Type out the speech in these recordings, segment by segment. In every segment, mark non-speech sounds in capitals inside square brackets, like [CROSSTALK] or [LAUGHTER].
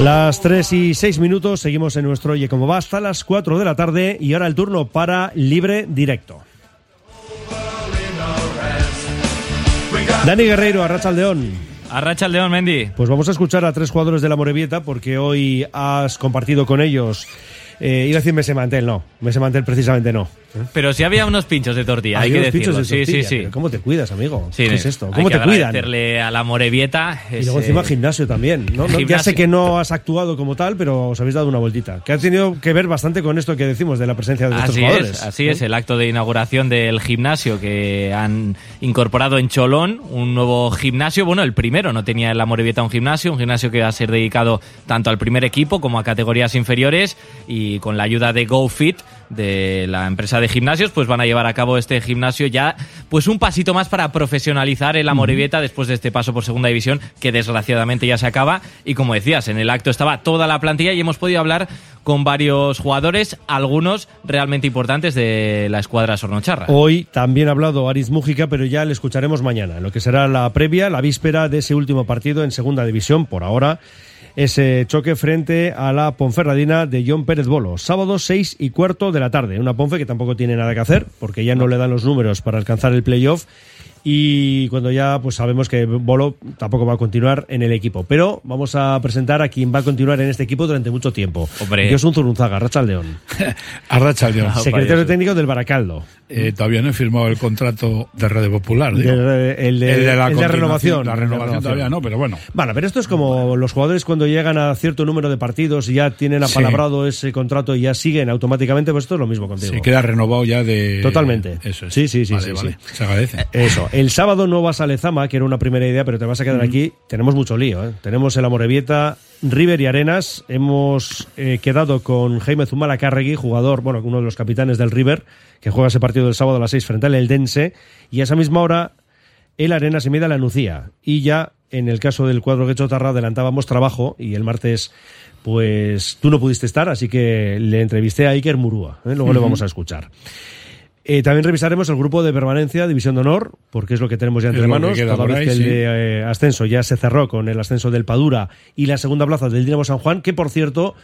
Las 3 y 6 minutos, seguimos en nuestro Oye Cómo Va hasta las 4 de la tarde y ahora el turno para Libre Directo. Dani Guerreiro, Arracha León. Arracha León, Mendy. Pues vamos a escuchar a tres jugadores de la Morevieta porque hoy has compartido con ellos. Eh, iba a decir Mese Mantel, no. Mese Mantel precisamente no. Pero si había unos pinchos de tortilla, hay Había que decirlo. de sí, sí, tortilla, sí. pero ¿Cómo te cuidas, amigo? Sí, ¿Qué es esto? hay ¿Cómo que te cuidan? a la Morevieta. Y luego encima gimnasio también, ¿no? Ya sé que no has actuado como tal, pero os habéis dado una vueltita. Que ha tenido que ver bastante con esto que decimos de la presencia de estos jugadores. es, así es, el acto de inauguración del gimnasio que han incorporado en Cholón, un nuevo gimnasio. Bueno, el primero no tenía en la Morevieta un gimnasio, un gimnasio que va a ser dedicado tanto al primer equipo como a categorías inferiores y con la ayuda de GoFit de la empresa de gimnasios, pues van a llevar a cabo este gimnasio ya, pues un pasito más para profesionalizar el Amorebieta después de este paso por segunda división, que desgraciadamente ya se acaba. Y como decías, en el acto estaba toda la plantilla y hemos podido hablar con varios jugadores, algunos realmente importantes de la escuadra sornocharra. Hoy también ha hablado Ariz Mújica, pero ya le escucharemos mañana, lo que será la previa, la víspera de ese último partido en segunda división, por ahora. Ese choque frente a la Ponferradina de John Pérez Bolo. Sábado 6 y cuarto de la tarde. Una Ponfe que tampoco tiene nada que hacer, porque ya no le dan los números para alcanzar el playoff. Y cuando ya pues sabemos que Bolo tampoco va a continuar en el equipo. Pero vamos a presentar a quien va a continuar en este equipo durante mucho tiempo. Hombre. Dios un Zurunzaga, Racha León. [LAUGHS] Arracha León. Ah, secretario técnico del Baracaldo. Eh, todavía no he firmado el contrato de Red Popular. digo. De- el de, el de la el de continuación, renovación. La renovación todavía no, pero bueno. Bueno, pero esto es como los jugadores cuando llegan a cierto número de partidos y ya tienen Sí. apalabrado ese contrato y ya siguen automáticamente, pues esto es lo mismo contigo. Se queda renovado ya de. Totalmente. Eso es. Sí, sí, sí, Vale, sí, vale. sí. Se agradece. Eso. El sábado no vas a Lezama, que era una primera idea, pero te vas a quedar aquí. Tenemos mucho lío. ¿eh? Tenemos el Amorebieta, River y Arenas. Hemos eh, quedado con Jaime Zumalacárregui, jugador, bueno, uno de los capitanes del River, que juega ese partido del sábado a las 6 frente al Eldense. Y a esa misma hora, el Arenas se mide a la Nucía. Y ya, en el caso del cuadro que Tarra, adelantábamos trabajo y el martes. Pues tú no pudiste estar, así que le entrevisté a Iker Murúa. ¿eh? Luego le vamos a escuchar. Eh, también revisaremos el grupo de permanencia, División de Honor, porque es lo que tenemos ya entre que manos. queda Toda vez ahí, que el sí. de eh, ascenso ya se cerró con el ascenso del Padura y la segunda plaza del Dinamo San Juan, que por cierto,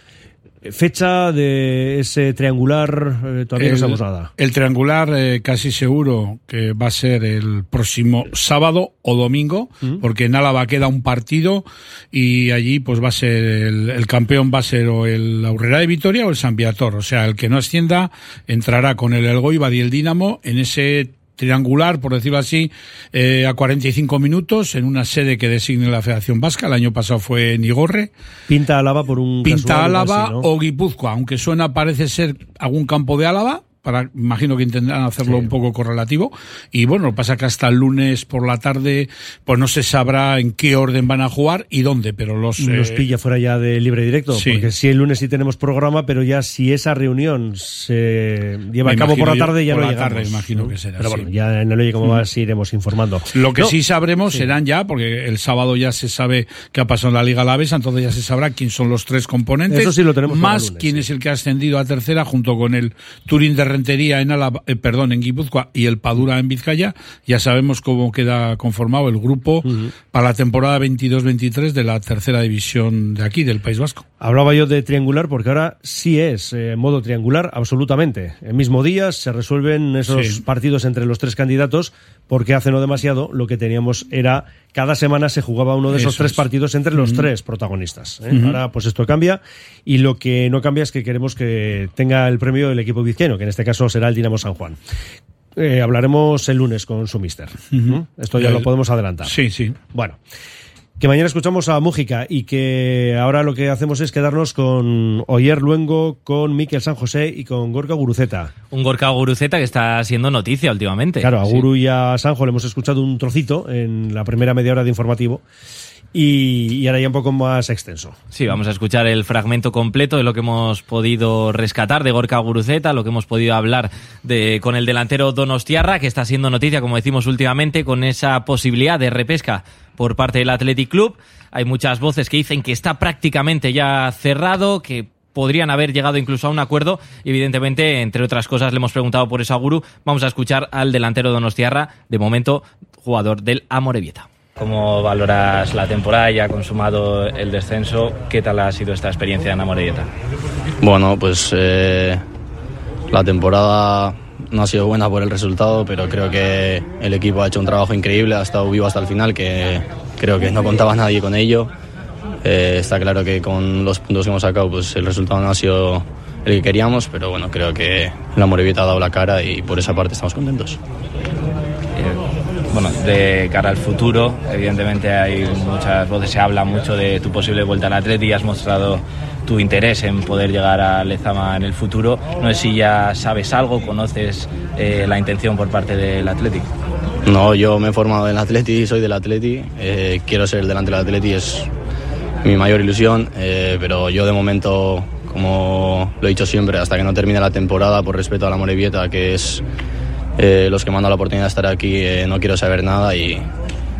fecha de ese triangular, eh, todavía no el, sabemos nada. el triangular eh, casi seguro que va a ser el próximo sábado o domingo, Mm. porque en Álava queda un partido y allí pues va a ser el, el campeón va a ser o el Aurrera de Vitoria o el San Viator. O sea, el que no ascienda entrará con el Elgoibar y el Dinamo en ese triangular, por decirlo así, eh, a 45 minutos en una sede que designe la Federación Vasca. El año pasado fue en Igorre. Pinta Álava por un Pinta Álava así, ¿no? o Guipúzcoa, aunque suena parece ser algún campo de Álava, para, imagino que intentarán hacerlo un poco correlativo. Y bueno, pasa que hasta el lunes por la tarde, pues no se sabrá en qué orden van a jugar y dónde, pero los... Nos eh, pilla fuera ya de libre directo, sí. porque si el lunes sí tenemos programa, pero ya si esa reunión se lleva a cabo por la tarde ya por no la tarde, imagino ¿no? que será, Pero bueno, ya en el Oye Cómo Vas iremos informando. Lo que No, sí sabremos serán ya, porque el sábado ya se sabe qué ha pasado en la Liga Alavesa, entonces ya se sabrá quién son los tres componentes. Eso sí lo tenemos Más lunes, quién es el que ha ascendido a tercera junto con el Turín de Rentería en Álava, eh, perdón, en Guipúzcoa y el Padura en Vizcaya. Ya sabemos cómo queda conformado el grupo para la temporada 22-23 de la tercera división de aquí, del País Vasco. Hablaba yo de triangular porque ahora sí es eh, modo triangular, absolutamente. El mismo día se resuelven esos Sí. partidos entre los tres candidatos porque hace no demasiado lo que teníamos era cada semana se jugaba uno de esos Eso tres es. partidos entre los tres protagonistas. ¿eh? Ahora pues esto cambia y lo que no cambia es que queremos que tenga el premio el equipo vizqueño, que en este caso será el Dinamo San Juan. Eh, hablaremos el lunes con su mister. ¿no? Esto ya El- lo podemos adelantar. Sí, sí. Bueno, que mañana escuchamos a Mújica y que ahora lo que hacemos es quedarnos con Oyer Luengo, con Miquel San José y con Gorka Guruceta. Un Gorka Guruceta que está siendo noticia últimamente. Claro, a Sí. Guru y a Sanjo le hemos escuchado un trocito en la primera media hora de informativo y, ahora ya un poco más extenso. Sí, vamos a escuchar el fragmento completo de lo que hemos podido rescatar de Gorka Guruceta, lo que hemos podido hablar de, con el delantero Donostiarra, que está siendo noticia, como decimos últimamente, con esa posibilidad de repesca por parte del Athletic Club. Hay muchas voces que dicen que está prácticamente ya cerrado, que podrían haber llegado incluso a un acuerdo. Evidentemente, entre otras cosas, le hemos preguntado por eso a Guru. Vamos a escuchar al delantero Donostiarra, de momento jugador del Amorebieta. ¿Cómo valoras la temporada? Ya consumado el descenso. ¿Qué tal ha sido esta experiencia en Amorelleta? Bueno, pues eh, la temporada no ha sido buena por el resultado, pero creo que el equipo ha hecho un trabajo increíble, ha estado vivo hasta el final, que creo que no contaba nadie con ello. Eh, está claro que con los puntos que hemos sacado, pues el resultado no ha sido el que queríamos, pero bueno, creo que la ha dado la cara y por esa parte estamos contentos. Bueno, de cara al futuro, evidentemente hay muchas voces, se habla mucho de tu posible vuelta al Atleti has mostrado tu interés en poder llegar a Lezama en el futuro. No sé si ya sabes algo, conoces eh, la intención por parte del Atleti. No, yo me he formado en el Atleti, soy del Atleti, eh, quiero ser delante del Atleti, es mi mayor ilusión, eh, pero yo de momento, como lo he dicho siempre, hasta que no termine la temporada, por respeto a la Morevieta, que es eh, los que me han dado la oportunidad de estar aquí, eh, no quiero saber nada y,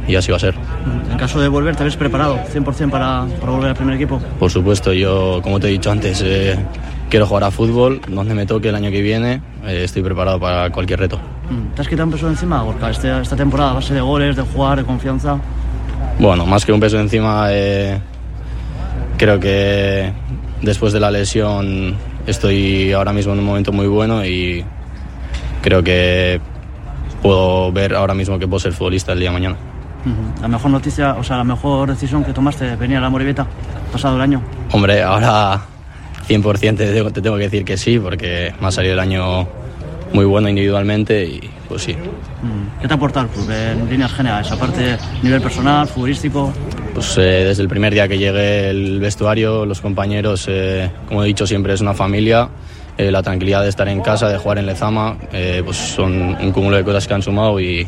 y así va a ser. En caso de volver, ¿te ves preparado 100% para, para volver al primer equipo? Por supuesto, yo, como te he dicho antes, eh, quiero jugar a fútbol, donde me toque el año que viene, estoy preparado para cualquier reto. Mm, ¿Te has quitado un peso de encima, Gorka? Este, esta temporada, a base de goles, de jugar, de confianza. Bueno, más que un peso encima, creo que después de la lesión estoy ahora mismo en un momento muy bueno y creo que puedo ver ahora mismo que puedo ser futbolista el día de mañana. La mejor noticia, o sea, la mejor decisión que tomaste venir a la Moribeta pasado el año. Hombre, ahora 100% te tengo, te tengo que decir que sí, porque me ha salido el año muy bueno individualmente y pues sí. Mm, ¿Qué te ha aportado el club en líneas generales? Aparte, nivel personal, futbolístico. Pues eh, desde el primer día que llegué el vestuario, los compañeros, eh, como he dicho siempre, es una familia. Eh, la tranquilidad de estar en casa, de jugar en Lezama, eh, pues son un cúmulo de cosas que han sumado y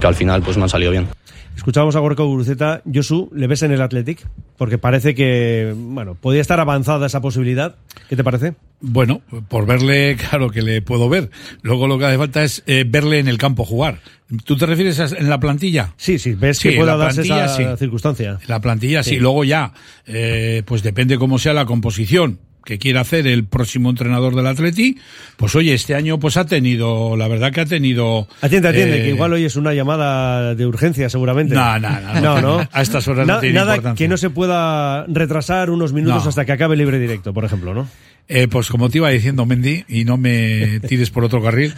que al final pues me han salido bien. Escuchábamos a Gorka Guruceta. Josu, ¿le ves en el Athletic? Porque parece que, bueno, podría estar avanzada esa posibilidad. ¿Qué te parece? Bueno, por verle, [LAUGHS] claro que le puedo ver. Luego lo que hace falta es eh, verle en el campo jugar. ¿Tú te refieres a, en la plantilla? Sí, sí, ves Sí, que pueda darse esa sí. circunstancia. En la plantilla sí. Sí. Luego ya, eh, pues depende cómo sea la composición que quiera hacer el próximo entrenador del Atleti, pues oye, este año pues ha tenido, la verdad que ha tenido... Atiende, atiende, eh, que igual hoy es una llamada de urgencia, seguramente. No, no, no, no, no, no. a estas horas no tiene Nada importancia. que no se pueda retrasar unos minutos No. hasta que acabe el libre directo, por ejemplo, ¿no? Eh, pues como te iba diciendo, Mendy, y no me tires por otro carril,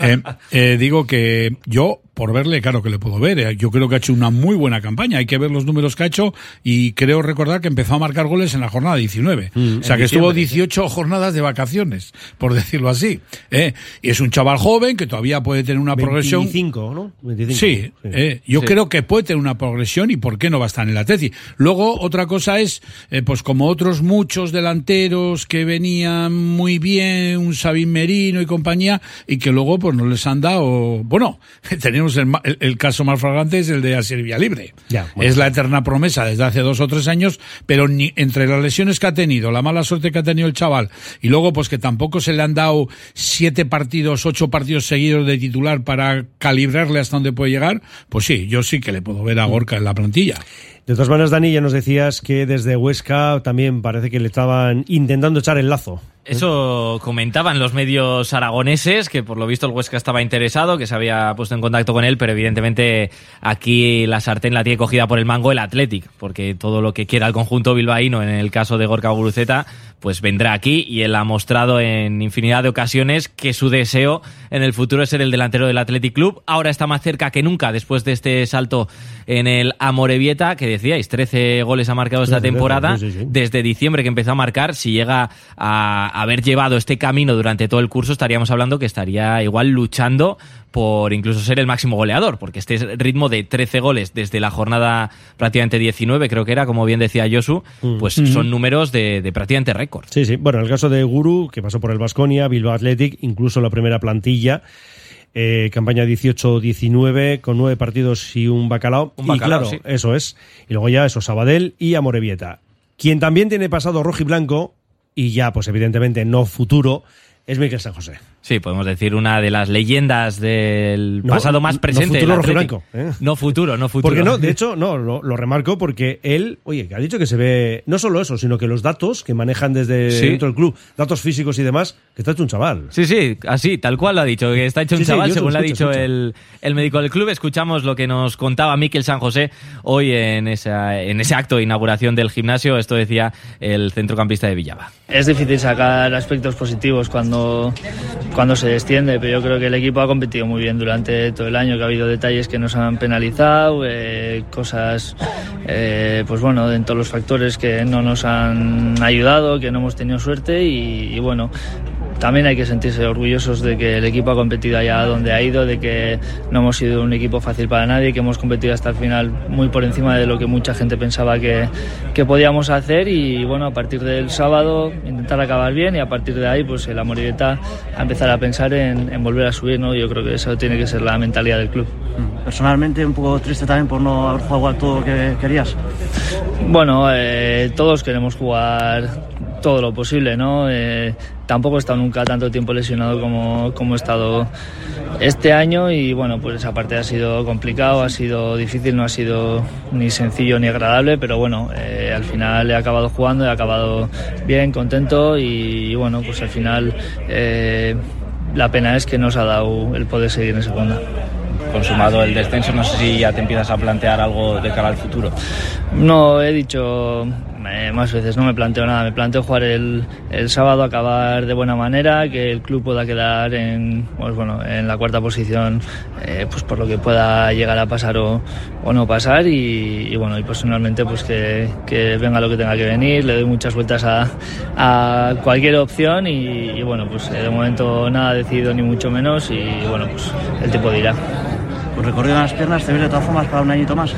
eh, eh, digo que yo, por verle, claro que le puedo ver. eh, yo creo que ha hecho una muy buena campaña. Hay que ver los números que ha hecho y creo recordar que empezó a marcar goles en la jornada 19. Mm, o sea que estuvo diciembre. 18 jornadas de vacaciones, por decirlo así. eh. Y es un chaval joven que todavía puede tener una progresión. 25, ¿no? 25. Sí, eh, yo Sí. creo que puede tener una progresión y por qué no va a estar en el Atleti. Luego, otra cosa es, pues como otros muchos delanteros que venían muy bien, un Sabin Merino y compañía, y que luego pues no les han dado, bueno, [LAUGHS] tenemos el, el- el caso más flagrante es el de Asier Libre. Ya, bueno. Es la eterna promesa desde hace dos o tres años, pero ni, entre las lesiones que ha tenido, la mala suerte que ha tenido el chaval, y luego pues que tampoco se le han dado siete partidos, ocho partidos seguidos de titular para calibrarle hasta donde puede llegar, pues sí, yo sí que le puedo ver a Gorka en la plantilla. De todas maneras, Dani, ya nos decías que desde Huesca también parece que le estaban intentando echar el lazo. Eso comentaban los medios aragoneses, que por lo visto el Huesca estaba interesado, que se había puesto en contacto con él, pero evidentemente aquí la sartén la tiene cogida por el mango el Athletic, porque todo lo que quiera el conjunto bilbaíno, en el caso de Gorka Guruceta, pues vendrá aquí y él ha mostrado en infinidad de ocasiones que su deseo en el futuro es ser el delantero del Athletic Club. Ahora está más cerca que nunca después de este salto en el Amorebieta, que decíais, 13 goles ha marcado esta 13, temporada desde diciembre que empezó a marcar, si llega a haber llevado este camino durante todo el curso, estaríamos hablando que estaría igual luchando por incluso ser el máximo goleador, porque este ritmo de 13 goles desde la jornada prácticamente 19, creo que era, como bien decía Josu, pues son números de, de prácticamente récord. Sí, sí. Bueno, en el caso de Guru, que pasó por el Vasconia, Bilbao Athletic, incluso la primera plantilla, eh, campaña 18-19, con nueve partidos y un bacalao. Un y bacalao, claro, sí. eso es. Y luego ya eso, Sabadell y Amorebieta. Quien también tiene pasado rojo y blanco, y ya, pues evidentemente no futuro, es Miquel San José. Sí, podemos decir una de las leyendas del No, pasado más no presente. futuro ¿eh? No futuro, no futuro. Porque no, de [LAUGHS] hecho, no, lo, lo remarco porque él, oye, que ha dicho que se ve, no solo eso, sino que los datos que manejan desde Sí. dentro del club, datos físicos y demás, que está hecho un chaval. Sí, sí, así, tal cual lo ha dicho, que está hecho un Sí, chaval, lo según le ha dicho escucho. el, el médico del club. Escuchamos lo que nos contaba Miquel San José hoy en, esa, en ese acto de inauguración del gimnasio. Esto decía el centrocampista de Villaba. Es difícil sacar aspectos positivos cuando, cuando se desciende, pero yo creo que el equipo ha competido muy bien durante todo el año, que ha habido detalles que nos han penalizado, eh, cosas, eh, pues bueno, en todos los factores que no nos han ayudado, que no hemos tenido suerte y, y bueno, también hay que sentirse orgullosos de que el equipo ha competido allá donde ha ido, de que no hemos sido un equipo fácil para nadie, que hemos competido hasta el final muy por encima de lo que mucha gente pensaba que, que podíamos hacer y bueno, a partir del sábado intentar acabar bien y a partir de ahí pues el Amoribeta a empezar a pensar en, en volver a subir, ¿no? Yo creo que eso tiene que ser la mentalidad del club. Personalmente, un poco triste también por no haber jugado todo lo que querías. Bueno, eh, todos queremos jugar todo lo posible, ¿no? Eh, tampoco he estado nunca tanto tiempo lesionado como, como he estado este año y bueno, pues esa parte ha sido complicado, ha sido difícil, no ha sido ni sencillo ni agradable, pero bueno, eh, al final he acabado jugando, he acabado bien, contento y, bueno, pues al final eh, la pena es que nos ha dado el poder seguir en segunda. consumado el descenso, no sé si ya te empiezas a plantear algo de cara al futuro. No, he dicho más veces, no me planteo nada. Me planteo jugar el, el sábado, acabar de buena manera, que el club pueda quedar en, pues bueno, en la cuarta posición, eh, pues por lo que pueda llegar a pasar o, o no pasar. Y, bueno, y personalmente, pues que, que venga lo que tenga que venir. Le doy muchas vueltas a, a cualquier opción y, y bueno, pues eh, de momento nada decidido ni mucho menos. Y bueno, pues el tiempo dirá. Pues recorrido en las piernas, te ves de todas formas para un añito más.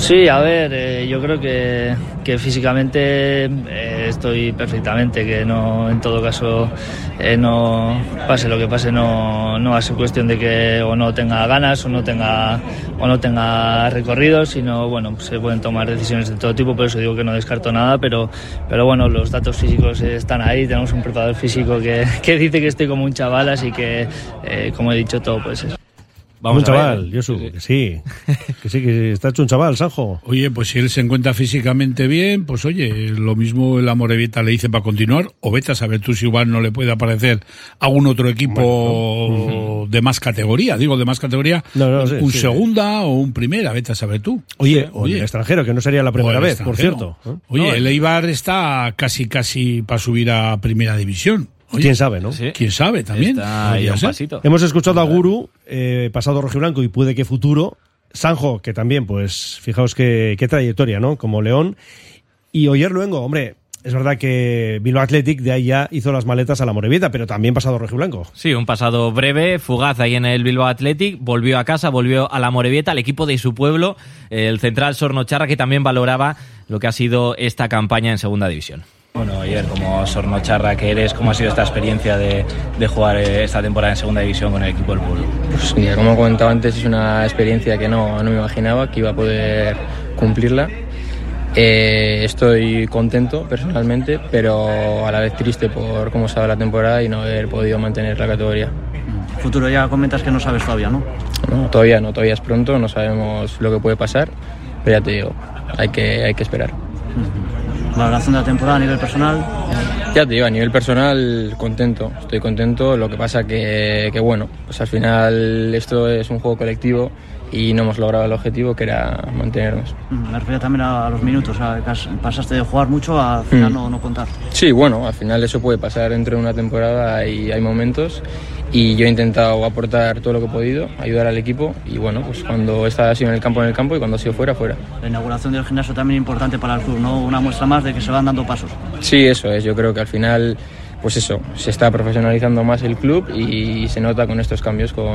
Sí, a ver, eh, yo creo que, que físicamente eh, estoy perfectamente, que no, en todo caso, eh, no pase lo que pase, no, no ser cuestión de que o no tenga ganas o no tenga, o no tenga recorrido, sino bueno, se pueden tomar decisiones de todo tipo, por eso digo que no descarto nada, pero, pero bueno, los datos físicos están ahí, tenemos un preparador físico que, [LAUGHS] que dice que estoy como un chaval, así que, eh, como he dicho, todo puede ser. Vamos un a ver. chaval, Josu, que sí. Que sí, que está hecho un chaval, Sanjo. Oye, pues si él se encuentra físicamente bien, pues oye, lo mismo el Amorebieta le dice para continuar, o vete a saber tú si igual no le puede aparecer algún otro equipo de más categoría, digo de más categoría, No, no, sí, un sí. segunda o un primera, vete a saber tú. Oye, o en el extranjero, que no sería la primera vez, por cierto. ¿eh? Oye, No, el Eibar está casi casi para subir a primera división. Oye, quién sabe, ¿no? Sí. ¿Quién sabe también? Está ahí Podría a un ser. pasito. Hemos escuchado a Guru, eh, pasado rojiblanco y puede que futuro. Sanjo, que también, pues, fijaos qué, qué trayectoria, ¿no? Como León. Y Oyer Luengo, hombre, es verdad que Bilbao Athletic de ahí ya hizo las maletas a la Morevieta, pero también pasado rojiblanco. Sí, un pasado breve, fugaz ahí en el Bilbao Athletic, volvió a casa, volvió a la Morevieta, al equipo de su pueblo, el central Sornocharra, que también valoraba lo que ha sido esta campaña en Segunda División. Bueno, ayer como Sornocharra que eres, ¿cómo ha sido esta experiencia de, de jugar eh, esta temporada en segunda división con el equipo del pueblo? Pues mira, como comentaba antes, es una experiencia que no, no me imaginaba que iba a poder cumplirla. Eh, estoy contento personalmente, pero a la vez triste por cómo estaba la temporada y no haber podido mantener la categoría. Futuro ya comentas que no sabes todavía, ¿no? No, todavía no, todavía es pronto, no sabemos lo que puede pasar, pero ya te digo, hay que, hay que esperar. Valoración de la temporada a nivel personal. Ya te digo, a nivel personal contento, estoy contento, lo que pasa que, que bueno, pues al final esto es un juego colectivo y no hemos logrado el objetivo que era mantenernos. Mm, Me refiero también a los minutos, a que pasaste de jugar mucho a al final Mm. no, no contar. Sí, bueno, al final eso puede pasar dentro de una temporada y hay momentos y yo he intentado aportar todo lo que he podido, ayudar al equipo y bueno, pues cuando está sido en el campo, en el campo y cuando ha sido fuera, fuera. La inauguración del gimnasio también importante para el club, ¿no? Una muestra más de que se van dando pasos. Sí, eso es, yo creo que al final, pues eso, se está profesionalizando más el club y se nota con estos cambios, con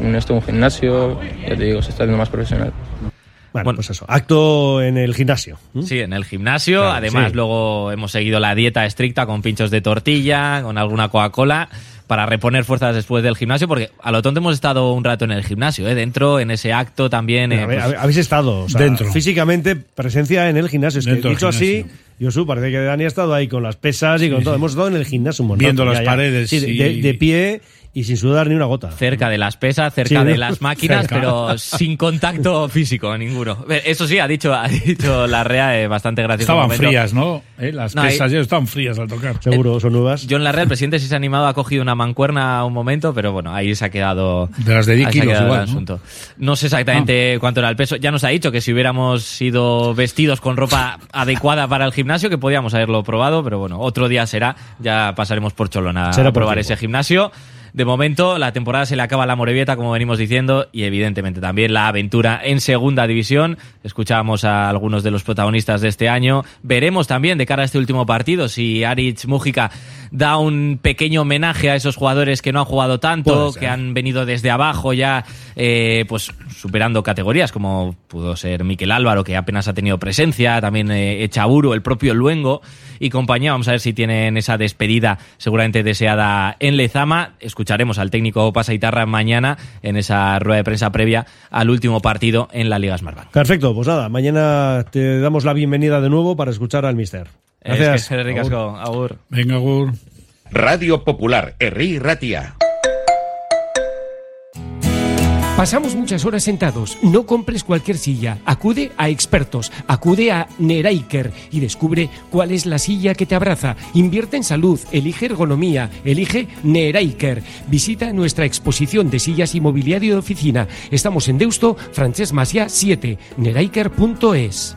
un, esto, un gimnasio, ya te digo, se está haciendo más profesional. Bueno, Bueno. pues eso. Acto en el gimnasio. ¿m? Sí, en el gimnasio. Claro, Además, sí. luego hemos seguido la dieta estricta con pinchos de tortilla, con alguna Coca-Cola. Para reponer fuerzas después del gimnasio, porque a lo tonto hemos estado un rato en el gimnasio, ¿eh? dentro, en ese acto también. eh, pues- habéis estado o sea, Dentro. físicamente presencia en el gimnasio. Es que Dentro dicho así, parece que Dani ha estado ahí con las pesas y con todo. Hemos estado en el gimnasio un montón. Viendo las paredes Sí, de, y- de- de pie y sin sudar ni una gota. cerca de las pesas, cerca Sí, de ¿no? las máquinas, Cerca. pero sin contacto [LAUGHS] físico ninguno. Eso sí, ha dicho, ha dicho la REA eh, bastante gracioso. Estaban frías, ¿no? Eh, Las No, pesas ya estaban frías al tocar. Seguro, son nuevas. John Larrea, el presidente, sí se ha animado, ha cogido una mancuerna un momento, pero bueno, ahí se ha quedado. De las de 10 ahí se ha kilos igual, el ¿no? asunto. No sé exactamente cuánto era el peso. Ya nos ha dicho que si hubiéramos sido vestidos con ropa [LAUGHS] adecuada para el gimnasio, que podíamos haberlo probado, pero bueno, otro día será. Ya pasaremos por Cholón a, Será a probar ese gimnasio. De momento, la temporada se le acaba la Morevieta, como venimos diciendo, y evidentemente también la aventura en segunda división. Escuchábamos a algunos de los protagonistas de este año. Veremos también de cara a este último partido si Aritz Mújica da un pequeño homenaje a esos jugadores que no han jugado tanto, que han venido desde abajo ya, eh, pues superando categorías, como pudo ser Miquel Álvaro, que apenas ha tenido presencia, también eh, Echaburu, el propio Luengo y compañía. Vamos a ver si tienen esa despedida seguramente deseada en Lezama. Escucharemos al técnico Pasaitarra mañana en esa rueda de prensa previa al último partido en la Liga Smartbank. Perfecto, pues nada, mañana te damos la bienvenida de nuevo para escuchar al mister. Gracias. Es que, agur. Venga, Gur. Radio Popular, Herri Ratia. Pasamos muchas horas sentados. No compres cualquier silla. Acude a expertos. Acude a Neraiker y descubre cuál es la silla que te abraza. Invierte en salud. Elige ergonomía. Elige Neraiker. Visita nuestra exposición de sillas y mobiliario de oficina. Estamos en Deusto, Francesc Macià 7. Neraiker.es.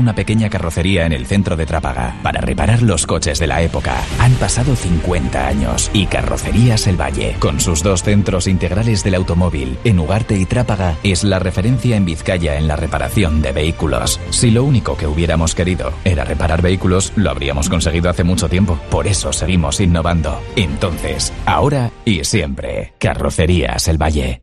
una pequeña carrocería en el centro de Trápaga para reparar los coches de la época. Han pasado 50 años y Carrocerías El Valle, con sus dos centros integrales del automóvil, en Ugarte y Trápaga, es la referencia en Vizcaya en la reparación de vehículos. Si lo único que hubiéramos querido era reparar vehículos, lo habríamos conseguido hace mucho tiempo. Por eso seguimos innovando. Entonces, ahora y siempre, Carrocerías El Valle.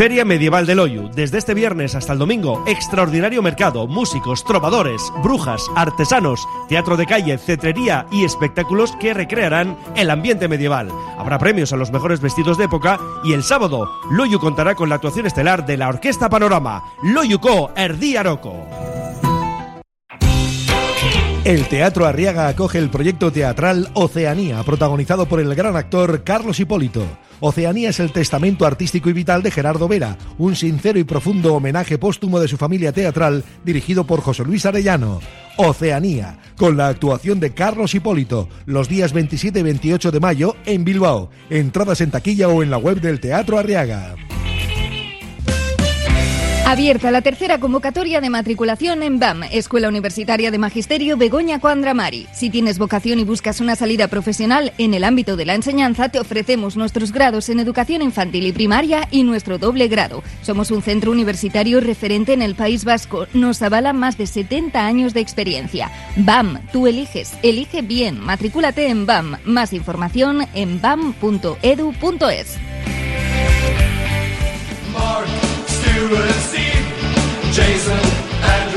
Feria Medieval del Oyu. Desde este viernes hasta el domingo, extraordinario mercado, músicos, trovadores, brujas, artesanos, teatro de calle, cetrería y espectáculos que recrearán el ambiente medieval. Habrá premios a los mejores vestidos de época y el sábado, Loyu contará con la actuación estelar de la Orquesta Panorama, Loyuco Erdi Aroco. El Teatro Arriaga acoge el proyecto teatral Oceanía, protagonizado por el gran actor Carlos Hipólito. Oceanía es el testamento artístico y vital de Gerardo Vera, un sincero y profundo homenaje póstumo de su familia teatral dirigido por José Luis Arellano. Oceanía, con la actuación de Carlos Hipólito, los días 27 y 28 de mayo en Bilbao. Entradas en taquilla o en la web del Teatro Arriaga. Abierta la tercera convocatoria de matriculación en BAM, Escuela Universitaria de Magisterio Begoña Coandramari. Si tienes vocación y buscas una salida profesional en el ámbito de la enseñanza, te ofrecemos nuestros grados en educación infantil y primaria y nuestro doble grado. Somos un centro universitario referente en el País Vasco. Nos avalan más de 70 años de experiencia. BAM, tú eliges, elige bien. Matricúlate en BAM. Más información en bam.edu.es.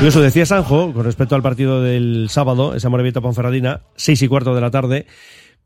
Y eso decía Sanjo, con respecto al partido del sábado, esa Morevieta Ponferradina, seis y cuarto de la tarde,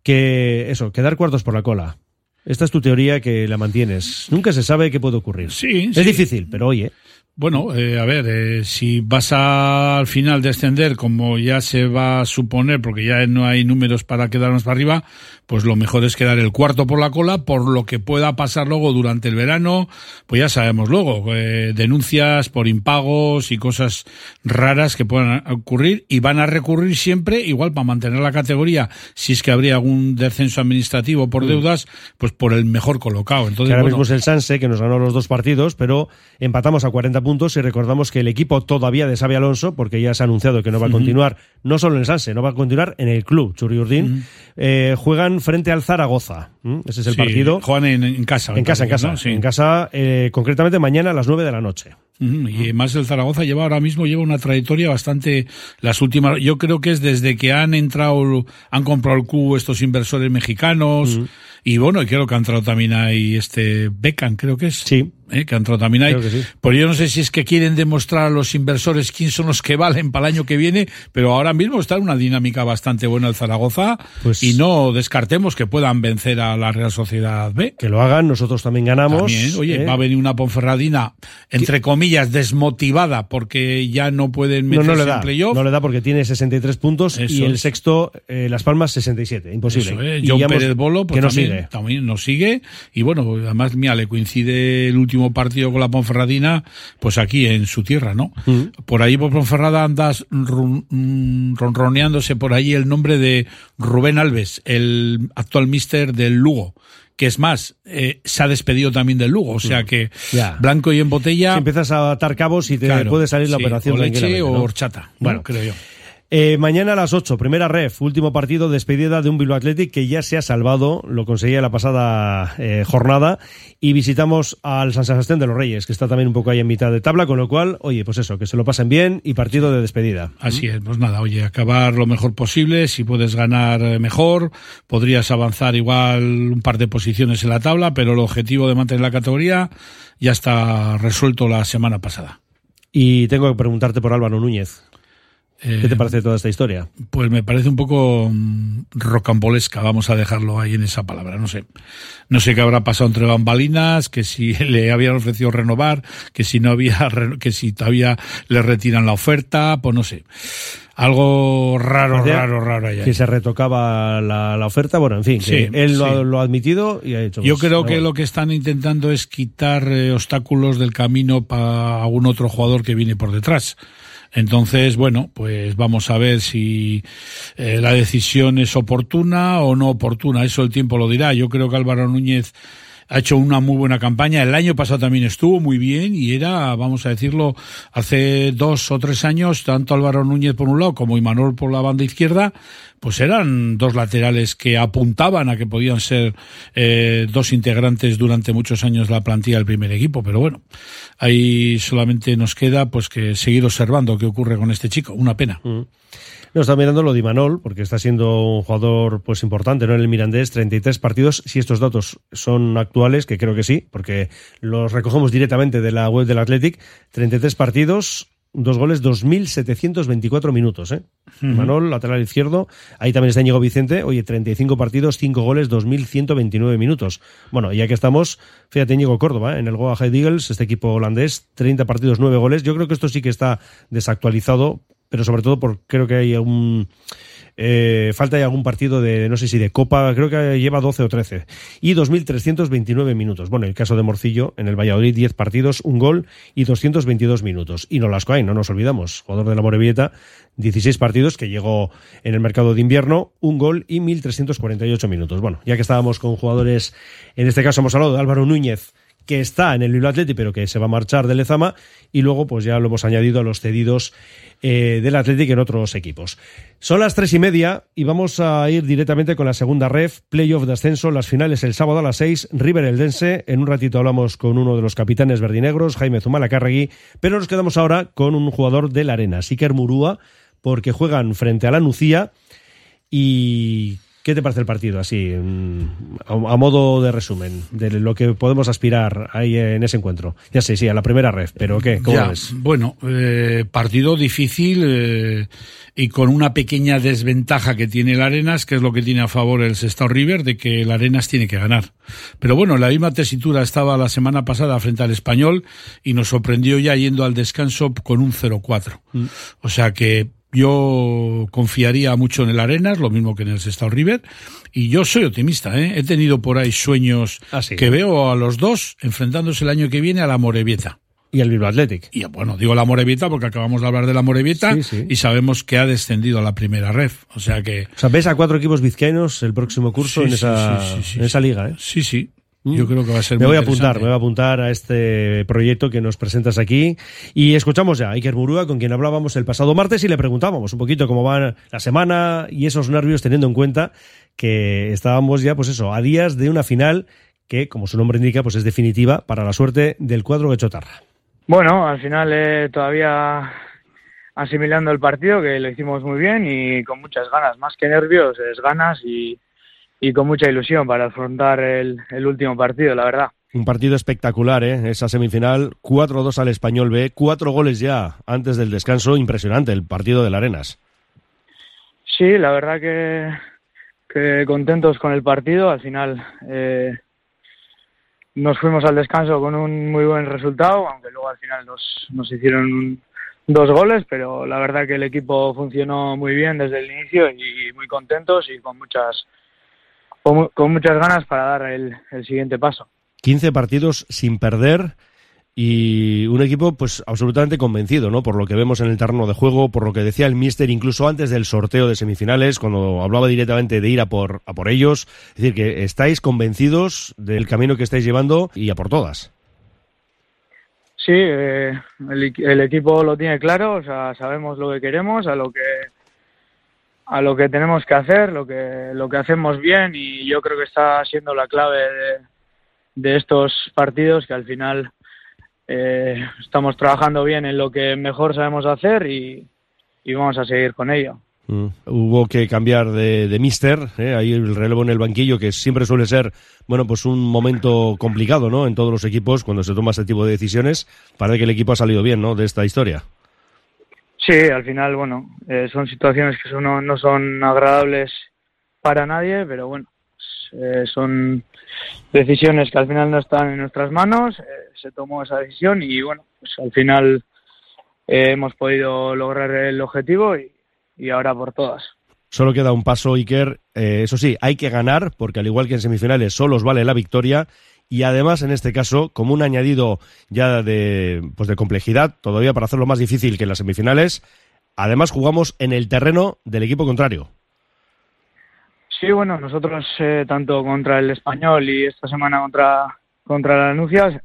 que eso, quedar cuartos por la cola. Esta es tu teoría que la mantienes. Nunca se sabe qué puede ocurrir. Sí, es sí. difícil, pero oye. Bueno, eh, a ver, eh, si vas a, al final descender, como ya se va a suponer, porque ya no hay números para quedarnos para arriba, pues lo mejor es quedar el cuarto por la cola por lo que pueda pasar luego durante el verano, pues ya sabemos luego, eh, denuncias por impagos y cosas raras que puedan ocurrir y van a recurrir siempre, igual para mantener la categoría, si es que habría algún descenso administrativo por Mm. deudas, pues por el mejor colocado. Entonces, que ahora bueno, mismo es el Sanse, que nos ganó los dos partidos, pero empatamos a 40 puntos y recordamos que el equipo todavía de Xavi Alonso, porque ya se ha anunciado que no va a continuar, no solo en el Sanse, no va a continuar en el club, Churi Urdín, eh, juegan frente al Zaragoza. Ese es el sí, partido. Juegan en, en casa. En casa, en casa. ¿no? Sí. En casa, eh, concretamente mañana a las 9 de la noche. Y además el Zaragoza lleva ahora mismo lleva una trayectoria bastante las últimas yo creo que es desde que han entrado han comprado el club estos inversores mexicanos y bueno y creo que ha entrado también ahí este Beckham creo que es sí que ha entrado también ahí sí. pues yo no sé si es que quieren demostrar a los inversores quién son los que valen para el año que viene pero ahora mismo está en una dinámica bastante buena el Zaragoza Pues y no descartemos que puedan vencer a la Real Sociedad B Que lo hagan, nosotros también ganamos. también, oye, ¿eh? va a venir una Ponferradina, entre comillas, desmotivada porque ya no pueden No, meterse no le da. en playoff. No le da porque tiene 63 puntos Eso y el es. sexto, eh, Las Palmas, 67. Imposible. Eso, ¿eh? Y John hemos- Pérez Bolo, pues que también, sigue. también nos sigue. Y bueno, además, mira, le coincide el último partido con la Ponferradina, pues aquí en su tierra, ¿no? Mm. Por ahí por Ponferrada andas mm, ronroneándose por allí el nombre de Rubén Alves, el actual mister del Lugo. Que es más, eh, se ha despedido también del Lugo, o sea que Mm. Ya. blanco y en botella. Si empiezas a atar cabos y te Claro, puede salir la sí, operación o leche o horchata, ¿no? Bueno, creo yo. Eh, mañana a las 8, primera ref, último partido, despedida de un Bilbao Athletic que ya se ha salvado, lo conseguía la pasada eh, jornada, y visitamos al San Sebastián de los Reyes, que está también un poco ahí en mitad de tabla, con lo cual, oye, pues eso, que se lo pasen bien y partido de despedida. Así es, pues nada, oye, acabar lo mejor posible, si puedes ganar eh, mejor, podrías avanzar igual un par de posiciones en la tabla, pero el objetivo de mantener la categoría ya está resuelto la semana pasada. Y tengo que preguntarte por Álvaro Núñez. ¿Qué te parece toda esta historia? Pues me parece un poco mm, rocambolesca, vamos a dejarlo ahí en esa palabra, no sé. No sé qué habrá pasado entre bambalinas, que si [LAUGHS] le habían ofrecido renovar, que si no había, que si todavía le retiran la oferta, pues no sé. Algo raro, Parecía raro, raro ahí. Que se retocaba la, la oferta, bueno, en fin, que Sí, él lo, ha- lo ha admitido y ha hecho. Yo pues, creo que lo que están intentando es quitar eh, obstáculos del camino para algún otro jugador que viene por detrás. Entonces, bueno, pues vamos a ver si eh, la decisión es oportuna o no oportuna. Eso el tiempo lo dirá. Yo creo que Álvaro Núñez ha hecho una muy buena campaña. El año pasado también estuvo muy bien y era, vamos a decirlo, hace dos o tres años, tanto Álvaro Núñez por un lado como Imanol por la banda izquierda, pues eran dos laterales que apuntaban a que podían ser eh, dos integrantes durante muchos años la plantilla del primer equipo. Pero bueno, ahí solamente nos queda pues que seguir observando qué ocurre con este chico. Una pena. No, está mirando lo de Imanol, porque está siendo un jugador pues importante ¿no? en el Mirandés, 33 partidos. Si estos datos son actuales, que creo que sí, porque los recogemos directamente de la web del Athletic, 33 partidos, dos goles, 2.724 minutos. ¿eh? Ujú. Imanol, lateral izquierdo. Ahí también está Íñigo Vicente. Oye, 35 partidos, 5 goles, 2.129 minutos. Bueno, ya que estamos, fíjate Íñigo Córdoba, ¿eh? en el Goa Head Eagles, este equipo holandés, 30 partidos, 9 goles. Yo creo que esto sí que está desactualizado, pero sobre todo porque creo que hay algún... eh, falta hay algún partido de, no sé si de Copa, creo que lleva 12 o 13. Y 2.329 minutos. Bueno, el caso de Morcillo, en el Valladolid, 10 partidos, un gol y 222 minutos. Y Nolascoain, no nos olvidamos, jugador de la Morevieta, 16 partidos, que llegó en el mercado de invierno, un gol y 1.348 minutos. Bueno, ya que estábamos con jugadores, en este caso hemos hablado de Álvaro Núñez, que está en el Bilbao Athletic, pero que se va a marchar del Lezama, y luego pues ya lo hemos añadido a los cedidos eh, del Athletic en otros equipos. Son las tres y media y vamos a ir directamente con la segunda ref, playoff de ascenso, las finales el sábado a las seis, River Eldense, en un ratito hablamos con uno de los capitanes verdinegros, Jaime Zumalacárregui, pero nos quedamos ahora con un jugador de la arena, Siker Murúa, porque juegan frente a la Nucía y ¿Qué te parece el partido así, mm, a, a modo de resumen, de lo que podemos aspirar ahí en ese encuentro? Ya sé, sí, a la primera ref, pero ¿qué? ¿Cómo Ya, ves? Bueno, eh, partido difícil eh, y con una pequeña desventaja que tiene el Arenas, que es lo que tiene a favor el Sestao River, de que el Arenas tiene que ganar. Pero bueno, la misma tesitura estaba la semana pasada frente al Español y nos sorprendió ya yendo al descanso con un 0-4. O sea que Yo confiaría mucho en el Arenas, lo mismo que en el Sestao River, y yo soy optimista, ¿eh? He tenido por ahí sueños Ah, que veo a los dos enfrentándose el año que viene a la Morevieta. Y el Bilbao Athletic. Y bueno, digo la Morevieta porque acabamos de hablar de la Morevieta Sí, sí. y sabemos que ha descendido a la primera ref. O sea que. O sea, ves a cuatro equipos vizcaínos el próximo curso en, esa, en esa liga, ¿eh? Sí, sí. Yo creo que va a ser Me muy voy a apuntar, me voy a apuntar a este proyecto que nos presentas aquí. Y escuchamos ya a Iker Murúa, con quien hablábamos el pasado martes y le preguntábamos un poquito cómo va la semana y esos nervios, teniendo en cuenta que estábamos ya, pues eso, a días de una final que, como su nombre indica, pues es definitiva para la suerte del cuadro de Chotarra. Bueno, al final eh, todavía asimilando el partido, que lo hicimos muy bien y con muchas ganas, más que nervios, es ganas y, y con mucha ilusión para afrontar el, el último partido, la verdad. Un partido espectacular, ¿eh? Esa semifinal, 4-2 al Español B, cuatro goles ya antes del descanso, impresionante el partido del Arenas. Sí, la verdad que, que contentos con el partido. Al final eh, nos fuimos al descanso con un muy buen resultado, aunque luego al final nos, nos hicieron dos goles, pero la verdad que el equipo funcionó muy bien desde el inicio y muy contentos y con muchas con, mu- con muchas ganas para dar el, el siguiente paso. 15 partidos sin perder y un equipo pues absolutamente convencido, ¿no? Por lo que vemos en el terreno de juego, por lo que decía el míster incluso antes del sorteo de semifinales, cuando hablaba directamente de ir a por, a por ellos. Es decir, que estáis convencidos del camino que estáis llevando y a por todas. Sí, eh, el, el equipo lo tiene claro, o sea, sabemos lo que queremos, a lo que a lo que tenemos que hacer, lo que lo que hacemos bien y yo creo que está siendo la clave de, estos partidos que al final eh, estamos trabajando bien en lo que mejor sabemos hacer y, vamos a seguir con ello. Mm. Hubo que cambiar de, de míster, ¿eh? ahí el relevo en el banquillo, que siempre suele ser, bueno, pues un momento complicado, ¿no? En todos los equipos, cuando se toma este tipo de decisiones, parece que el equipo ha salido bien, ¿no? De esta historia. Sí, al final, bueno, eh, son situaciones que son- no, no son agradables para nadie, pero bueno, eh, son decisiones que al final no están en nuestras manos. eh, se tomó esa decisión y bueno, pues al final hemos podido lograr el objetivo y, y ahora por todas. Solo queda un paso, Iker. Eso sí, hay que ganar, porque al igual que en semifinales, solo os vale la victoria. Y además, en este caso, como un añadido ya de, pues de complejidad, todavía para hacerlo más difícil que en las semifinales, además jugamos en el terreno del equipo contrario. Sí, bueno, nosotros eh, tanto contra el español y esta semana contra, contra la Anuncias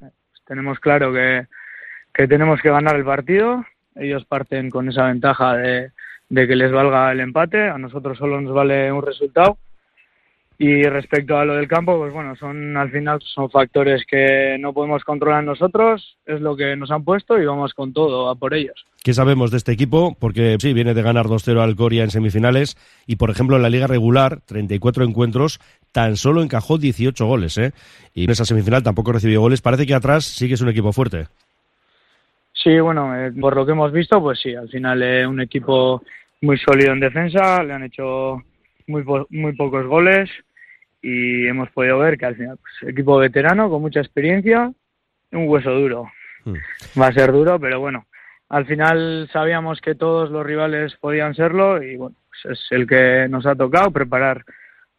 tenemos claro que, que tenemos que ganar el partido. Ellos parten con esa ventaja de, de que les valga el empate, a nosotros solo nos vale un resultado. Y respecto a lo del campo, pues bueno, son al final son factores que no podemos controlar nosotros, es lo que nos han puesto y vamos con todo a por ellos. ¿Qué sabemos de este equipo? Porque sí, viene de ganar 2-0 al Coria en semifinales y, por ejemplo, en la liga regular, 34 encuentros, tan solo encajó 18 goles, ¿eh? Y en esa semifinal tampoco recibió goles. Parece que atrás sí que es un equipo fuerte. Sí, bueno, eh, por lo que hemos visto, pues sí, al final es un equipo muy sólido en defensa, le han hecho muy, po- muy pocos goles y hemos podido ver que al final, pues equipo veterano con mucha experiencia, un hueso duro. Va a ser duro, pero bueno, al final sabíamos que todos los rivales podían serlo y bueno, pues es el que nos ha tocado preparar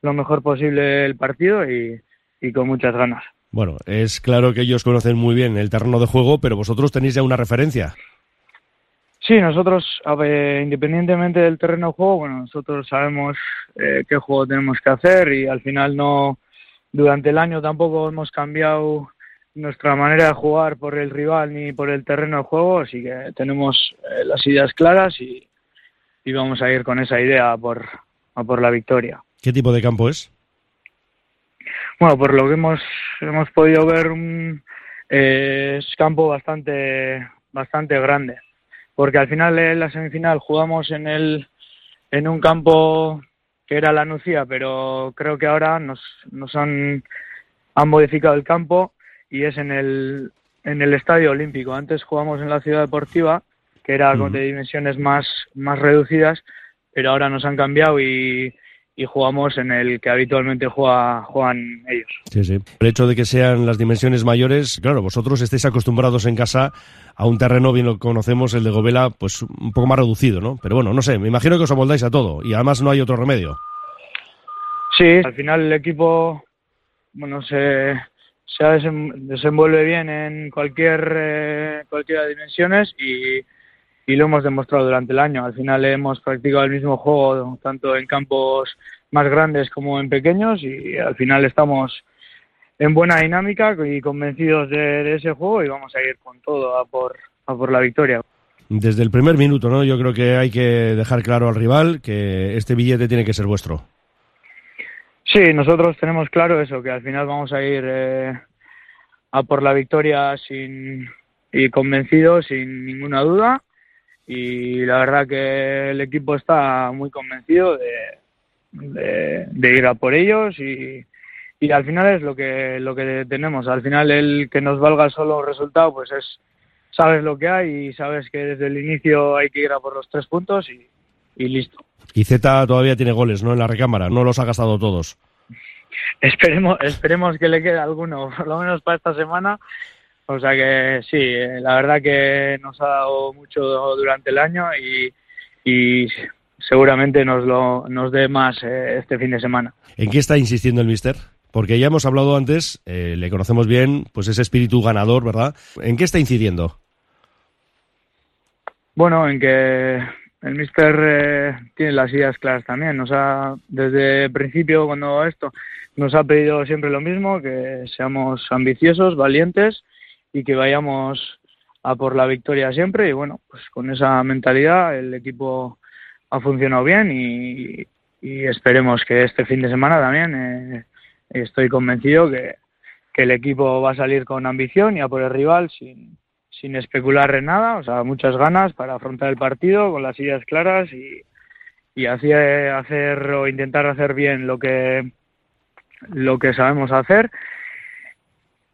lo mejor posible el partido y, y con muchas ganas. Bueno, es claro que ellos conocen muy bien el terreno de juego, pero vosotros tenéis ya una referencia. Sí, nosotros, ver, independientemente del terreno de juego, bueno, nosotros sabemos eh, qué juego tenemos que hacer y al final no, durante el año tampoco hemos cambiado nuestra manera de jugar por el rival ni por el terreno de juego, así que tenemos eh, las ideas claras y, y vamos a ir con esa idea a por, a por la victoria. ¿Qué tipo de campo es? Bueno, por lo que hemos, hemos podido ver, un, eh, es campo bastante, bastante grande. Porque al final en la semifinal jugamos en, el, en un campo que era la Nucía, pero creo que ahora nos, nos han, han modificado el campo y es en el, en el Estadio Olímpico. Antes jugamos en la Ciudad Deportiva, que era con- de dimensiones más, más reducidas, pero ahora nos han cambiado y, y jugamos en el que habitualmente juega, juegan ellos. Sí, sí. El hecho de que sean las dimensiones mayores, claro, vosotros estáis acostumbrados en casa a un terreno, bien lo conocemos, el de Govela, pues un poco más reducido, ¿no? Pero bueno, no sé, me imagino que os amoldáis a todo y además no hay otro remedio. Sí, al final el equipo, bueno, se, se desenvuelve bien en cualquier, eh, cualquiera de dimensiones y, y lo hemos demostrado durante el año. Al final hemos practicado el mismo juego tanto en campos más grandes como en pequeños y al final estamos en buena dinámica y convencidos de, ese juego y vamos a ir con todo a por, a por la victoria. Desde el primer minuto, ¿no? Yo creo que hay que dejar claro al rival que este billete tiene que ser vuestro. Sí, nosotros tenemos claro eso, que al final vamos a ir eh, a por la victoria sin y convencidos, sin ninguna duda y la verdad que el equipo está muy convencido de, de, ir a por ellos y, y, al final es lo que lo que tenemos. Al final el que nos valga solo resultado pues es sabes lo que hay y sabes que desde el inicio hay que ir a por los tres puntos y, y listo. Y Z todavía tiene goles no en la recámara no los ha gastado todos. Esperemos esperemos que le quede alguno por lo menos para esta semana o sea que sí, eh, la verdad que nos ha dado mucho durante el año y, seguramente nos, lo, nos dé más eh, este fin de semana. ¿En qué está insistiendo el mister? Porque ya hemos hablado antes, eh, le conocemos bien, pues ese espíritu ganador, ¿verdad? ¿En qué está incidiendo? Bueno, en que el mister tiene las ideas claras también. Nos ha, desde el principio, cuando esto, nos ha pedido siempre lo mismo, que seamos ambiciosos, valientes y que vayamos a por la victoria siempre. Y bueno, pues con esa mentalidad el equipo ha funcionado bien y, esperemos que este fin de semana también eh, estoy convencido que, el equipo va a salir con ambición y a por el rival sin, sin especular en nada, o sea, muchas ganas para afrontar el partido con las ideas claras y, y así hacer o intentar hacer bien lo que lo que sabemos hacer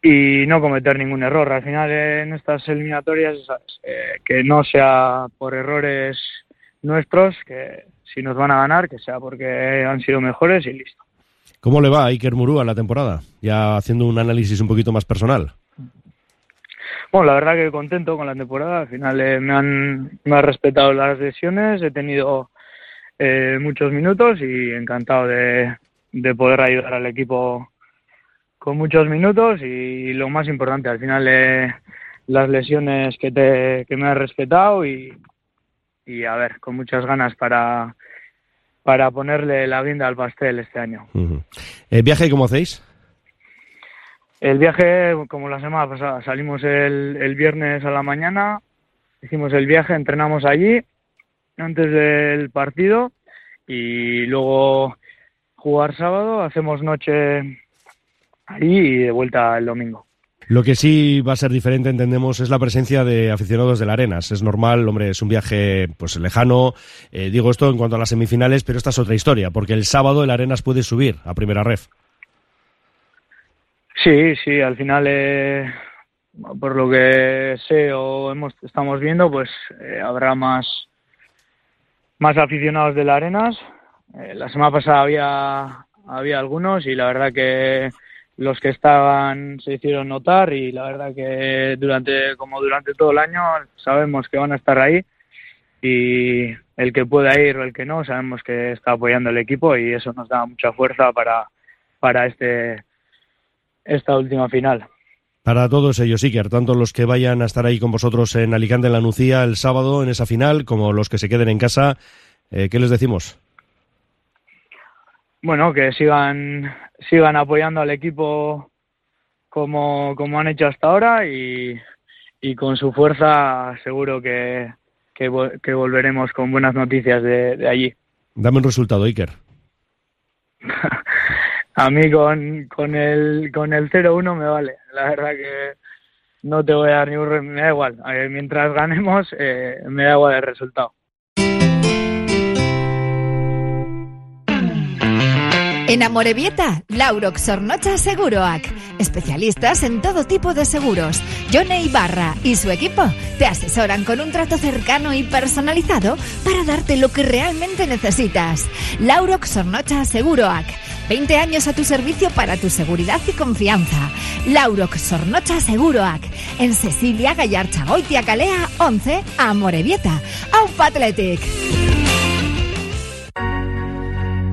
y no cometer ningún error. Al final en estas eliminatorias eh, que no sea por errores nuestros, que si nos van a ganar, que sea porque han sido mejores y listo. ¿Cómo le va a Iker Murúa la temporada? Ya haciendo un análisis un poquito más personal. Bueno, la verdad que contento con la temporada. Al final eh, me, han, me han respetado las lesiones, he tenido eh, muchos minutos y encantado de, de poder ayudar al equipo con muchos minutos y lo más importante, al final eh, las lesiones que, te, que me has respetado y, y a ver, con muchas ganas para, para ponerle la guinda al pastel este año. ¿El viaje cómo hacéis? El viaje, como la semana pasada, salimos el, el viernes a la mañana, hicimos el viaje, entrenamos allí antes del partido y luego jugar sábado, hacemos noche ahí y de vuelta el domingo. Lo que sí va a ser diferente, entendemos, es la presencia de aficionados de la Arenas. Es normal, hombre, es un viaje pues lejano. Eh, digo esto en cuanto a las semifinales, pero esta es otra historia, porque el sábado el Arenas puede subir a primera ref. Sí, sí, al final, eh, por lo que sé o hemos, estamos viendo, pues eh, habrá más, más aficionados de la Arenas. la semana pasada había, había algunos y la verdad que los que estaban se hicieron notar y la verdad que durante como durante todo el año sabemos que van a estar ahí y el que pueda ir o el que no sabemos que está apoyando el equipo y eso nos da mucha fuerza para para este esta última final. Para todos ellos, Iker, tanto los que vayan a estar ahí con vosotros en Alicante, en la Nucía, el sábado, en esa final, como los que se queden en casa, eh, ¿qué les decimos? Bueno, que sigan, sigan apoyando al equipo como, como han hecho hasta ahora y, y con su fuerza seguro que, que, volveremos con buenas noticias de, allí. Dame un resultado, Iker. [LAUGHS] a mí con, con el, con el 0-1 me vale. La verdad que no te voy a dar ni un... Me da igual. mientras ganemos, eh, me da igual el resultado. En Amorebieta, Laurox Sornocha Seguroak. especialistas en todo tipo de seguros. Johnny Ibarra y su equipo te asesoran con un trato cercano y personalizado para darte lo que realmente necesitas. Laurox Sornocha Seguroac. 20 años a tu servicio para tu seguridad y confianza. Laurox Sornocha Seguroac. En Cecilia Gallarcha Goitia Calea 11 a Morevieta. Aupa Athletic.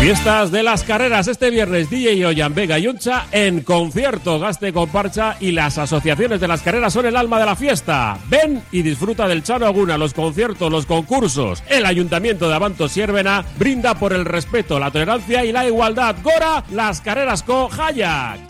Fiestas de las carreras este viernes DJ Oyan Vega y Uncha en concierto Gaste con Parcha y las asociaciones de las carreras son el alma de la fiesta. Ven y disfruta del Chano Aguna, los conciertos, los concursos. El Ayuntamiento de Abanto Siervena brinda por el respeto, la tolerancia y la igualdad. Gora, las carreras con Hayak.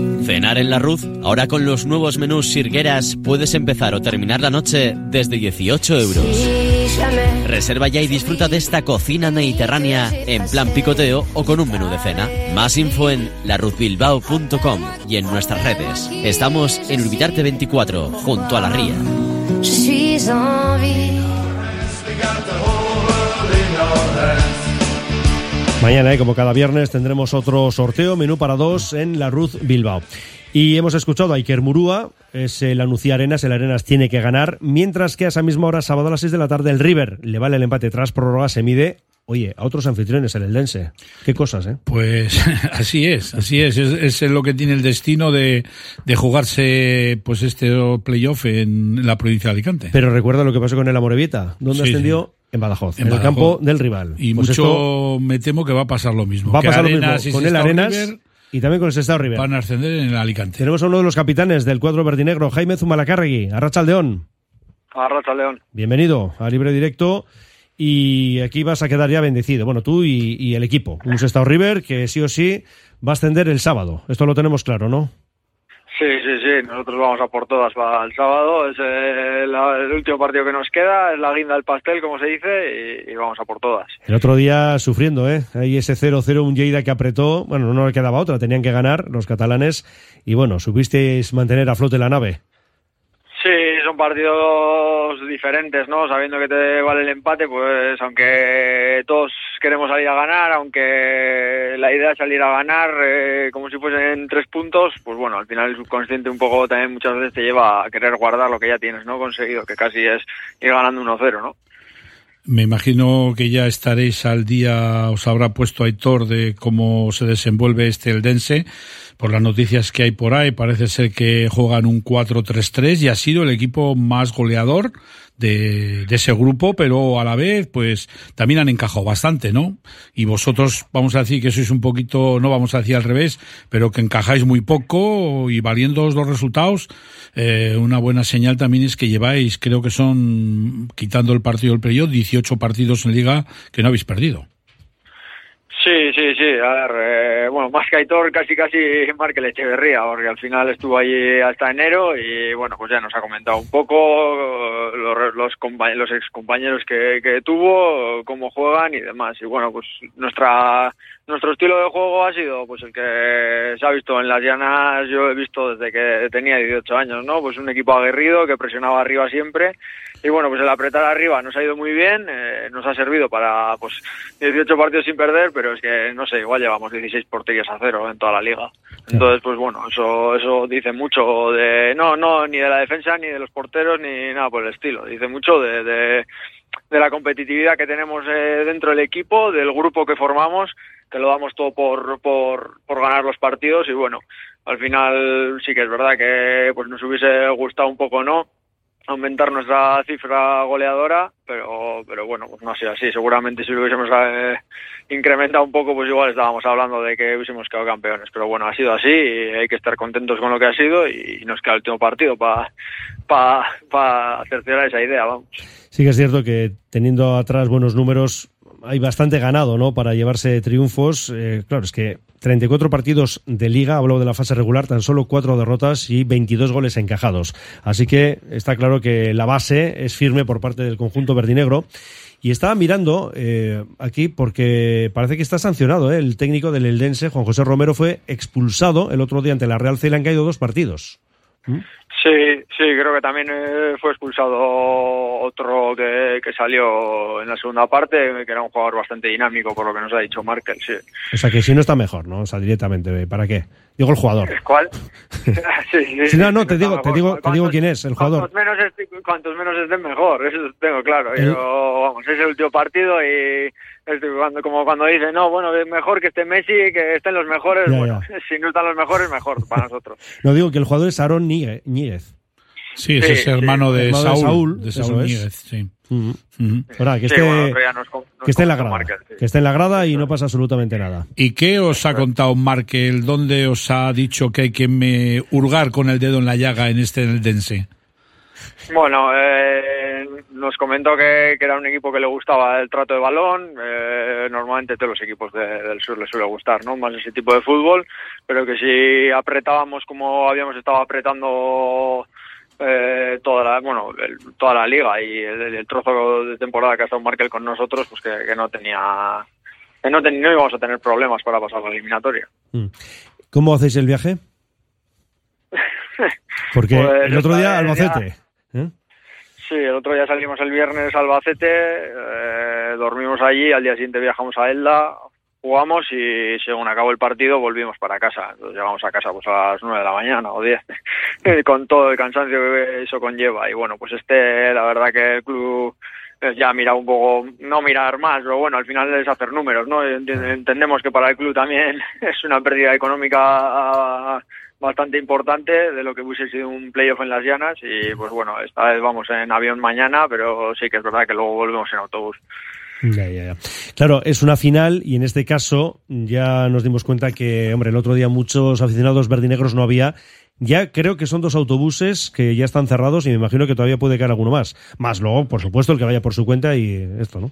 Cenar en la Ruz, ahora con los nuevos menús Sirgueras puedes empezar o terminar la noche desde 18 euros. Reserva ya y disfruta de esta cocina mediterránea en plan picoteo o con un menú de cena. Más info en laruzbilbao.com y en nuestras redes. Estamos en Urbitarte 24, junto a la ría. Mañana, eh, como cada viernes, tendremos otro sorteo, menú para dos en la Ruz Bilbao. Y hemos escuchado a Iker Murúa, es el Anuncia Arenas, el Arenas tiene que ganar, mientras que a esa misma hora, sábado a las 6 de la tarde, el River le vale el empate tras prórroga, se mide, oye, a otros anfitriones, el Eldense. Qué cosas, ¿eh? Pues [LAUGHS] así es, así es, es, es lo que tiene el destino de, de jugarse pues este playoff en la provincia de Alicante. Pero recuerda lo que pasó con el Amorebieta, donde Sí, ascendió en Badajoz, en, el Badajoz. campo del rival. Y Pues mucho esto me temo que va a pasar lo mismo. va a pasar lo mismo y con el Arenas River y también con el Sestao River. van a ascender en el Alicante. Tenemos a uno de los capitanes del cuadro verdinegro, Jaime Zumalacárregui, Arrachaldeón. Arracha León. Bienvenido a Libre Directo. Y aquí vas a quedar ya bendecido. Bueno, tú y, y el equipo. Un Sestao River que sí o sí va a ascender el sábado. Esto lo tenemos claro, ¿no? Sí, sí, sí, nosotros vamos a por todas para el sábado, es eh, la- el último partido que nos queda, es la guinda del pastel, como se dice, y, y vamos a por todas. El otro día sufriendo, ¿eh? Ahí ese 0-0, un Lleida que apretó. Bueno, no le quedaba otra, tenían que ganar los catalanes. Y bueno, supisteis mantener a flote la nave. Sí, son partidos diferentes, ¿no? Sabiendo que te vale el empate, pues aunque todos queremos salir a ganar, aunque la idea es salir a ganar eh, como si fuesen tres puntos, pues bueno, al final el subconsciente un poco también muchas veces te lleva a querer guardar lo que ya tienes, ¿no? Conseguido, que casi es ir ganando 1-0, ¿no? Me imagino que ya estaréis al día, os habrá puesto Aitor de cómo se desenvuelve este Eldense. Por las noticias que hay por ahí, parece ser que juegan un 4-3-3 y ha sido el equipo más goleador de, de ese grupo, pero a la vez, pues también han encajado bastante, ¿no? Y vosotros, vamos a decir que sois un poquito, no vamos a decir al revés, pero que encajáis muy poco y valiéndoos los resultados, eh, una buena señal también es que lleváis, creo que son, quitando el partido del playoff, 18 partidos en liga que no habéis perdido. Sí, sí, sí. A ver, eh, bueno, más que Aitor, casi, casi Markel Echeverría, porque al final estuvo allí hasta enero y, bueno, pues ya nos ha comentado un poco. Pues los los ex compañeros que, que tuvo, cómo juegan y demás. Y bueno, pues nuestra nuestro estilo de juego ha sido pues el que se ha visto en las llanas, yo he visto desde que tenía 18 años, ¿no? Pues un equipo aguerrido que presionaba arriba siempre y bueno, pues el apretar arriba nos ha ido muy bien, eh, nos ha servido para pues 18 partidos sin perder, pero es que no sé, igual llevamos 16 porterías a cero en toda la liga. Entonces, pues bueno, eso eso dice mucho de no no ni de la defensa ni de los porteros ni nada por el estilo. Dice mucho de, de, de la competitividad que tenemos eh, dentro del equipo, del grupo que formamos, que lo damos todo por, por, ganar los partidos y bueno, al final sí que es verdad que pues nos hubiese gustado un poco, ¿no? aumentar nuestra cifra goleadora, pero pero bueno, pues no ha sido así. Seguramente si lo hubiésemos eh, incrementado un poco, pues igual estábamos hablando de que hubiésemos quedado campeones. Pero bueno, ha sido así y hay que estar contentos con lo que ha sido y nos queda el último partido para pa, pa cerciorar esa idea, vamos. Sí que es cierto que teniendo atrás buenos números hay bastante ganado, ¿no? Para llevarse triunfos. Eh, claro, es que 34 partidos de liga, hablo de la fase regular, tan solo 4 derrotas y 22 goles encajados. Así que está claro que la base es firme por parte del conjunto verdinegro. Y estaba mirando eh, aquí porque parece que está sancionado. ¿eh? El técnico del Eldense, Juan José Romero, fue expulsado el otro día ante la Real C y le han caído dos partidos. ¿Mm? Sí, sí, creo que también eh, fue expulsado otro que, que salió en la segunda parte, que era un jugador bastante dinámico, por lo que nos ha dicho Markel, sí. O sea que si no está mejor, ¿no? O sea, directamente, ¿para qué? Digo el jugador. ¿Cuál? [LAUGHS] sí, sí, Sí, no, no, te digo, te digo, te digo quién es, el jugador. Cuantos menos, est- cuantos menos estén mejor, eso tengo claro. Yo, vamos, es el último partido y cuando, como cuando dicen, no, bueno, es mejor que esté Messi, que estén los mejores. Ya, bueno, [LAUGHS] si no están los mejores, mejor para nosotros. [LAUGHS] No digo que el jugador es Aaron Nígue- Ñíguez. Sí, ese es hermano de Hermano Saúl, de Saúl. Níguez, sí. Ahora, que Sí, esté, bueno, otro día nos com- nos que esté en la grada. Markel, sí. Que esté en la grada y no pasa absolutamente nada. ¿Y qué os ha contado Markel? ¿Dónde os ha dicho que hay que me hurgar con el dedo en la llaga en este Eldense? Bueno, eh, nos comentó que, que era un equipo que le gustaba el trato de balón. eh, normalmente a todos los equipos de- del sur les suele gustar, ¿no? Más ese tipo de fútbol, pero que si apretábamos como habíamos estado apretando eh, toda la, bueno, el- toda la liga y el, el trozo de temporada que ha estado Markel con nosotros, pues que, que no tenía, que no, ten- no íbamos a tener problemas para pasar la eliminatoria. Mm. ¿Cómo hacéis el viaje? [LAUGHS] Porque Pues el otro día Albacete. ¿Eh? Sí, el otro día salimos el viernes a Albacete, eh, dormimos allí, al día siguiente viajamos a Elda, jugamos y según acabó el partido volvimos para casa. Entonces llegamos a casa pues a las nueve de la mañana o 10, [LAUGHS] con todo el cansancio que eso conlleva. Y bueno, pues este, la verdad que el club eh, ya mira un poco, no mirar más, pero bueno, al final es hacer números, ¿no? Ent- Entendemos que para el club también [LAUGHS] es una pérdida económica bastante importante de lo que hubiese sido un playoff en las llanas y pues bueno, esta vez vamos en avión mañana, pero sí que es verdad que luego volvemos en autobús. Ya, ya, ya. Claro, es una final y en este caso ya nos dimos cuenta que, hombre, el otro día muchos aficionados verdinegros no había. Ya creo que son dos autobuses que ya están cerrados y me imagino que todavía puede caer alguno más. Más luego, por supuesto, el que vaya por su cuenta y esto, ¿no?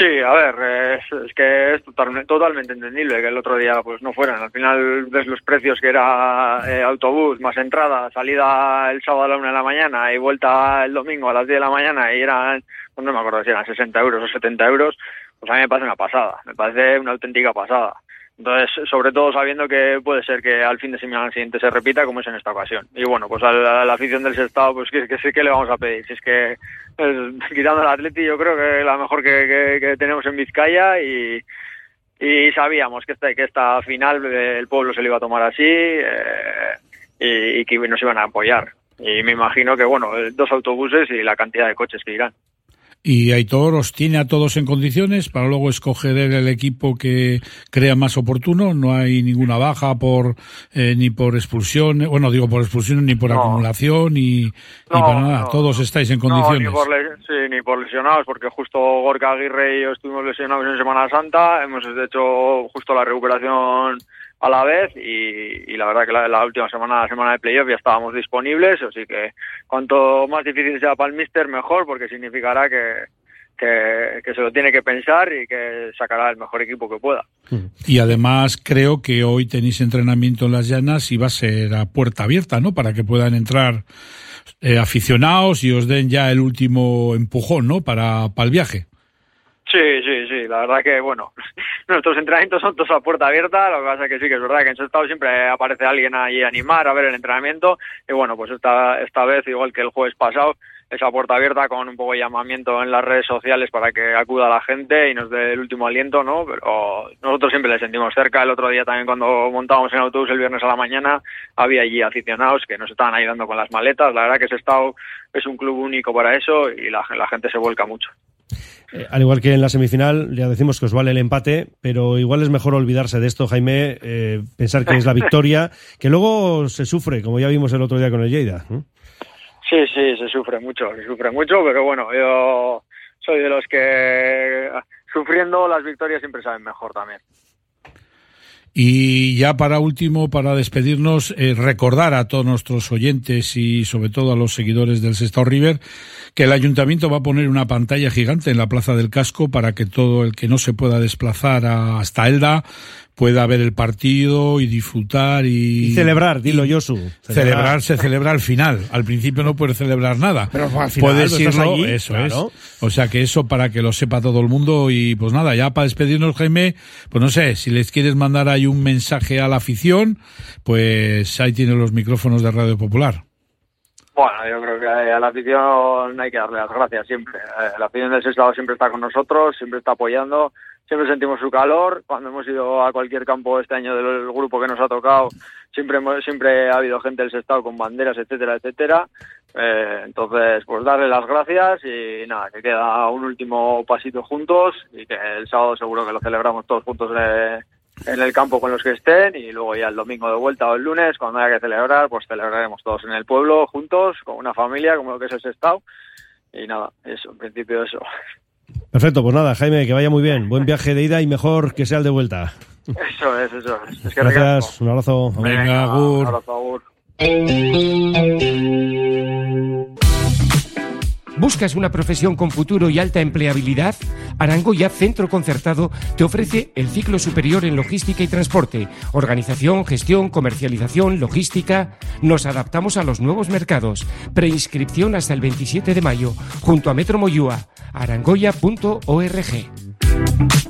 Sí, a ver, es, que es totalmente, totalmente entendible que el otro día pues no fueran. Al final ves los precios que era eh, autobús, más entrada, salida el sábado a la una de la mañana y vuelta el domingo a las 10 de la mañana y eran, pues no me acuerdo si eran 60 euros o 70 euros, pues a mí me parece una pasada, me parece una auténtica pasada. Entonces, sobre todo sabiendo que puede ser que al fin de semana siguiente se repita como es en esta ocasión. Y bueno, pues a la, a la afición del Sestao, pues que, sí que le vamos a pedir. Si es que [LAUGHS] quitando al Atleti, yo creo que la mejor que, que- tenemos en Vizcaya y, sabíamos que esta, que esta final eh, el pueblo se le iba a tomar así eh, y, y que nos iban a apoyar. Y me imagino que, bueno, dos autobuses y la cantidad de coches que irán. Y Aitor os tiene a todos en condiciones para luego escoger el equipo que crea más oportuno. No hay ninguna baja por eh, ni por expulsión, bueno, digo por expulsión ni por acumulación ni, ni para nada. no, todos estáis en condiciones. ni por, sí, ni por lesionados, porque justo Gorka Aguirre y yo estuvimos lesionados en Semana Santa, hemos hecho justo la recuperación a la vez y, y la verdad que la, la última semana, la semana de playoff ya estábamos disponibles, así que cuanto más difícil sea para el Mister mejor, porque significará que, que, que se lo tiene que pensar y que sacará el mejor equipo que pueda. Y además creo que hoy tenéis entrenamiento en las llanas y va a ser a puerta abierta, ¿no? Para que puedan entrar eh, aficionados y os den ya el último empujón, ¿no? Para, para el viaje. Sí, sí, la verdad que, bueno, [LAUGHS] nuestros entrenamientos son todos a puerta abierta, lo que pasa es que sí, que es verdad que en su estado siempre aparece alguien ahí a animar, a ver el entrenamiento, y bueno, pues esta, esta vez, igual que el jueves pasado, esa puerta abierta con un poco de llamamiento en las redes sociales para que acuda la gente y nos dé el último aliento, ¿no? Pero nosotros siempre le sentimos cerca. El otro día también cuando montábamos en autobús el viernes a la mañana había allí aficionados que nos estaban ayudando con las maletas. La verdad que ese estado es un club único para eso y la gente se vuelca mucho. Eh, al igual que en la semifinal, ya decimos que os vale el empate, pero igual es mejor olvidarse de esto, Jaime, eh, pensar que es la [LAUGHS] victoria, que luego se sufre, como ya vimos el otro día con el Lleida. Sí, sí, se sufre mucho, se sufre mucho, pero bueno, yo soy de los que sufriendo las victorias siempre saben mejor también. Y ya para último, para despedirnos, eh, recordar a todos nuestros oyentes y sobre todo a los seguidores del Sestao River que el ayuntamiento va a poner una pantalla gigante en la Plaza del Casco para que todo el que no se pueda desplazar hasta Elda pueda ver el partido y disfrutar y... Y celebrar, dilo Yosu. Celebrar. se celebra al final. Al principio no puedes celebrar nada. Pero al final, puedes irlo, allí, eso claro. es. O sea que eso para que lo sepa todo el mundo y pues nada, ya para despedirnos Jaime, pues no sé, si les quieres mandar ahí un mensaje a la afición, pues ahí tienen los micrófonos de Radio Popular. Bueno, yo creo que a la afición hay que darle las gracias siempre. Eh, La afición del Sestao siempre está con nosotros, siempre está apoyando, siempre sentimos su calor. Cuando hemos ido a cualquier campo este año del grupo que nos ha tocado, siempre hemos- siempre ha habido gente del Sestao con banderas, etcétera, etcétera. Eh, entonces, pues darle las gracias y nada, que queda un último pasito juntos y que el sábado seguro que lo celebramos todos juntos en el campo con los que estén y luego ya el domingo de vuelta o el lunes, cuando haya que celebrar, pues celebraremos todos en el pueblo juntos, con una familia, como lo que es el Sestao. Y nada, eso, en principio eso. Perfecto, pues nada, Jaime, que vaya muy bien. Buen viaje de ida y mejor que sea el de vuelta. Eso es, eso es. Es que Gracias, un abrazo. Venga, Agur. Un abrazo, Agur. ¿Buscas una profesión con futuro y alta empleabilidad? Arangoya Centro Concertado te ofrece el ciclo superior en logística y transporte, organización, gestión, comercialización, logística. Nos adaptamos a los nuevos mercados. Preinscripción hasta el 27 de mayo, junto a Metro Moyúa, arangoya.org.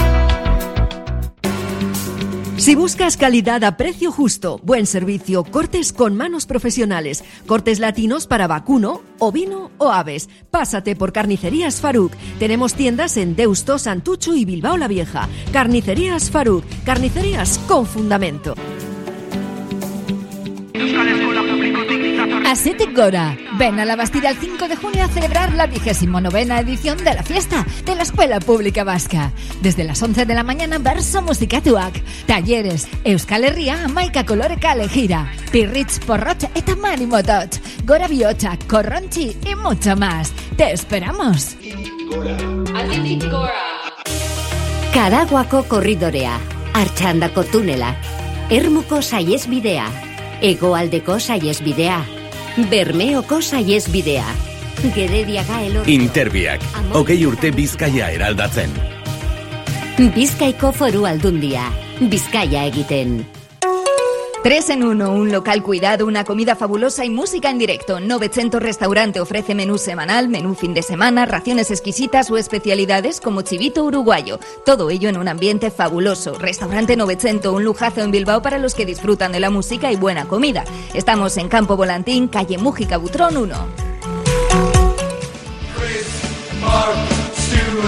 Si buscas calidad a precio justo, buen servicio, cortes con manos profesionales, cortes latinos para vacuno, ovino o aves, pásate por Carnicerías Faruk. Tenemos tiendas en Deusto, Santucho y Bilbao la Vieja. Carnicerías Faruk, carnicerías con fundamento. Asetic Gora. Ven a la Bastida el 5 de junio a celebrar la vigésimo novena edición de la fiesta de la Escuela Pública Vasca. Desde las 11 de la mañana, verso musikatuak, talleres, Euskal Herria, amaika koloreka elegida, pirritz, porrot eta mani motot, gora bihotza, corronchi y mucho más. ¡Te esperamos! Karaguako korridorea, Artxandako tunela, Ermuko saiesbidea, Hegoaldeko saiesbidea, Bermeoko saiesbidea, Gerediaga elor... Interbiak, hogei urte bizkaia eraldatzen. Bizkaiko foru aldundia, Bizkaia egiten. 3 en 1, un local cuidado, una comida fabulosa y música en directo. 900 Restaurante ofrece menú semanal, menú fin de semana, raciones exquisitas o especialidades como chivito uruguayo. Todo ello en un ambiente fabuloso. Restaurante 900, un lujazo en Bilbao para los que disfrutan de la música y buena comida. Estamos en Campo Volantín, calle Mújica Butrón 1.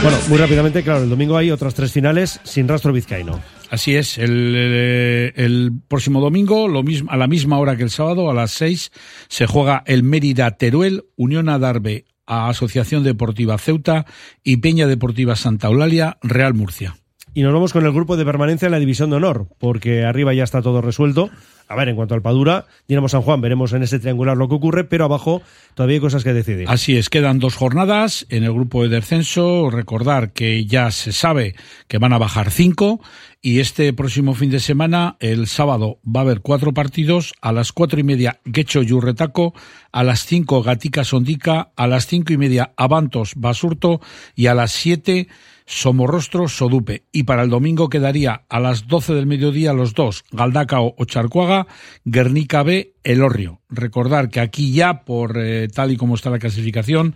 Bueno, muy rápidamente, claro, el domingo hay otras tres finales sin rastro vizcaíno. Así es, el, el- próximo domingo, lo mismo, a la misma hora que el sábado, a las seis, se juega el Mérida Teruel, Unión Adarve, a Asociación Deportiva Ceuta y Peña Deportiva Santa Eulalia, Real Murcia. Y nos vamos con el grupo de permanencia en la división de honor, porque arriba ya está todo resuelto. A ver, en cuanto al Padura, Dinamo San Juan, veremos en ese triangular lo que ocurre, pero abajo todavía hay cosas que decidir. Así es, quedan dos jornadas en el grupo de descenso. Recordar que ya se sabe que van a bajar cinco Y este próximo fin de semana, el sábado, va a haber cuatro partidos. A las cuatro y media, Guecho Yurretaco. A las cinco, Gatica Sondica. A las cinco y media, Avantos Basurto. Y a las siete, Somorrostro Sodupe. Y para el domingo quedaría a las doce del mediodía los dos, Galdacao o Charcuaga, Guernica B, Elorrio. Recordar que aquí ya, por eh, tal y como está la clasificación,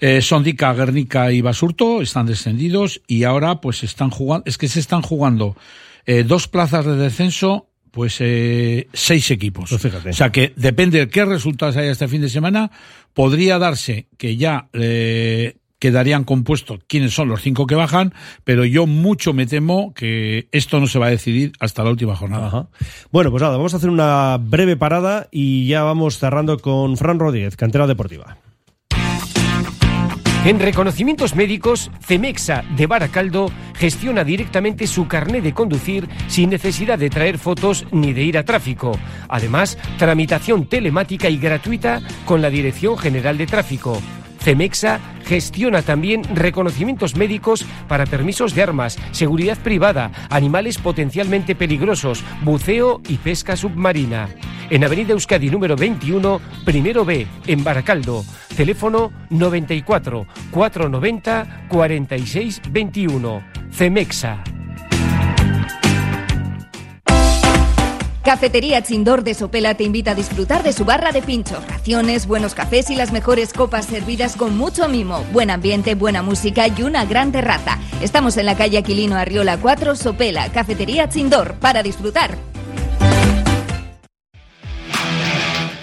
eh, Sondica, Guernica y Basurto están descendidos y ahora pues están jugando, es que se están jugando eh, dos plazas de descenso, pues eh, seis equipos. Pues fíjate. O sea que depende de qué resultados haya este fin de semana, podría darse que ya eh, quedarían compuestos quiénes son los cinco que bajan, pero yo mucho me temo que esto no se va a decidir hasta la última jornada. Ajá. Bueno, pues nada, vamos a hacer una breve parada y ya vamos cerrando con Fran Rodríguez, cantera deportiva. En reconocimientos médicos, Cemexa de Baracaldo gestiona directamente su carné de conducir sin necesidad de traer fotos ni de ir a tráfico. Además, tramitación telemática y gratuita con la Dirección General de Tráfico. Cemexa gestiona también reconocimientos médicos para permisos de armas, seguridad privada, animales potencialmente peligrosos, buceo y pesca submarina. En Avenida Euskadi número 21, primero B, en Baracaldo. Teléfono 94 490 46 21. Cemexa. Cafetería Chindor de Sopela te invita a disfrutar de su barra de pinchos, raciones, buenos cafés y las mejores copas servidas con mucho mimo, buen ambiente, buena música y una gran terraza. Estamos en la calle Aquilino Arriola 4, Sopela, Cafetería Chindor, para disfrutar.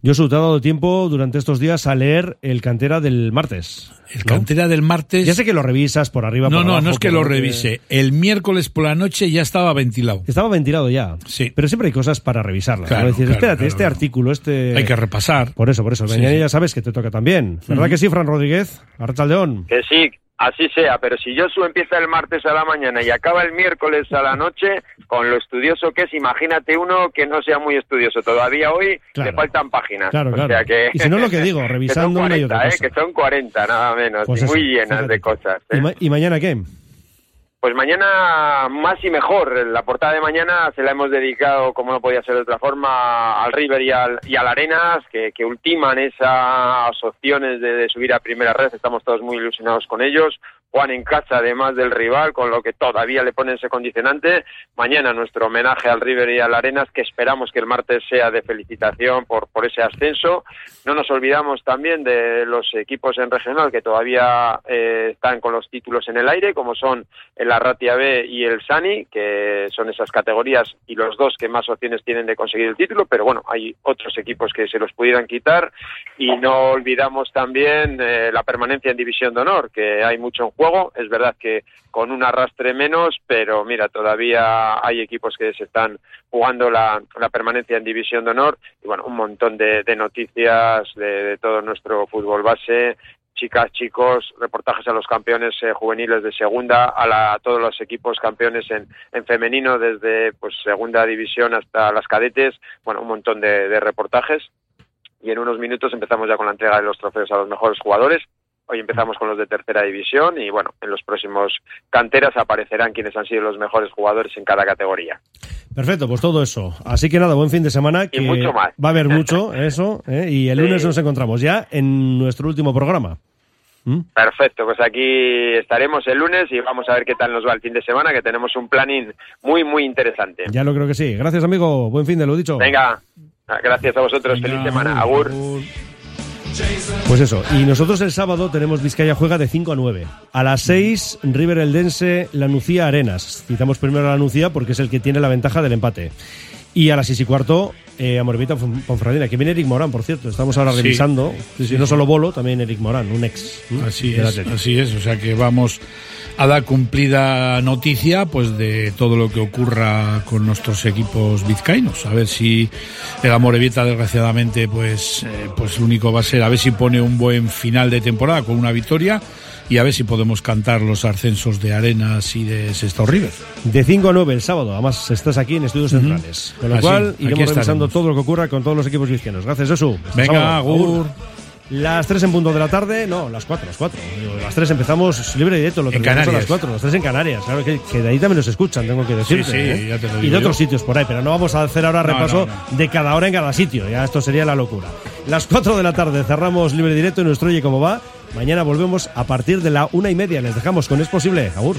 Yo he dado tiempo durante estos días a leer el cantera del martes. El ¿no? cantera del martes. Ya sé que lo revisas por arriba. No, por no, abajo, no es que lo revise. El miércoles por la noche ya estaba ventilado. Estaba ventilado ya. Sí. Pero siempre hay cosas para revisarlas. Claro, ¿no? Decir, claro, espérate, claro, este claro. artículo, este. Hay que repasar. Por eso, por eso. Sí, Mañana sí. ya sabes que te toca también. ¿Verdad que sí, Fran Rodríguez? Arrachaldeón. Que sí, así sea, pero si Josu empieza el martes a la mañana y acaba el miércoles a la noche, con lo estudioso que es, imagínate uno que no sea muy estudioso. Todavía hoy Claro. le faltan páginas. Claro, o claro. sea que... Y si no, lo que digo, [LAUGHS] que son revisando una y 40, otra ¿eh? Que son 40, nada menos, Pues y muy llenas fíjate. de cosas. ¿Y, ¿eh? ma- y mañana qué? Pues mañana más y mejor. La portada de mañana se la hemos dedicado, como no podía ser de otra forma, al River y al, y al Arenas, que, que ultiman esas opciones de, de subir a primera red. Estamos todos muy ilusionados con ellos. Juan en casa, además del rival, con lo que todavía le ponen ese condicionante. Mañana nuestro homenaje al River y al Arenas, que esperamos que el martes sea de felicitación por, por ese ascenso. No nos olvidamos también de los equipos en regional que todavía eh, están con los títulos en el aire, como son el Arratia B y el Sani, que son esas categorías y los dos que más opciones tienen de conseguir el título, pero bueno, hay otros equipos que se los pudieran quitar y no olvidamos también eh, la permanencia en División de Honor, que hay mucho en juego, es verdad que con un arrastre menos, pero mira, todavía hay equipos que se están jugando la, permanencia en División de Honor y bueno, un montón de, de noticias de, de todo nuestro fútbol base, chicas, chicos, reportajes a los campeones eh, juveniles de segunda, a, la- a todos los equipos campeones en, en femenino, desde pues segunda división hasta las cadetes, bueno, un montón de, de reportajes. Y en unos minutos empezamos ya con la entrega de los trofeos a los mejores jugadores. Hoy empezamos con los de tercera división y bueno, en los próximos canteras aparecerán quienes han sido los mejores jugadores en cada categoría. Perfecto, pues todo eso. Así que nada, buen fin de semana. Que mucho más. Va a haber mucho, [LAUGHS] eso. ¿eh? Y el Sí. lunes nos encontramos ya en nuestro último programa. Perfecto, pues aquí estaremos el lunes y vamos a ver qué tal nos va el fin de semana, que tenemos un planning muy, muy interesante. Ya lo creo que sí. Gracias, amigo. Buen fin de lo dicho. Venga, gracias a vosotros, feliz semana. Agur. Pues eso. Y nosotros el sábado tenemos Vizcaya Juega de 5 a 9. A las 6, River Eldense, La Nucía Arenas. Citamos primero a La Nucía porque es el que tiene la ventaja del empate. Y a las 6 y cuarto, eh, Amorebieta Pon- Ponferradina, que viene Eric Morán, por cierto. Estamos ahora Sí. revisando. Sí, sí, no solo Bolo, también Eric Morán, un ex. Así es, así es. O sea que vamos a dar cumplida noticia pues de todo lo que ocurra con nuestros equipos vizcaínos. A ver si el Amorebieta desgraciadamente pues, eh, pues lo único va a ser a ver si pone un buen final de temporada con una victoria y a ver si podemos cantar los ascensos de Arenas y de Sestao River. De 5 a 9 el sábado, además estás aquí en Estudios. Centrales. Con lo Así, cual iremos revisando todo lo que ocurra con todos los equipos vizcaínos. Gracias, Josu. Venga, agur. Las 3 en punto de la tarde, no, las 4, las 4. Las 3 empezamos libre y directo, lo En a las 4, las 3 en Canarias. Claro que, que de ahí también nos escuchan, tengo que decirte. Sí, sí, ¿eh? ya te lo y de otros sitios por ahí, pero no vamos a hacer ahora No, repaso no, de cada hora en cada sitio. Ya esto sería la locura. Las 4 de la tarde cerramos libre y directo y nuestro Oye Cómo Va. Mañana volvemos a partir de la una y media. Les dejamos con Es Posible. Agur.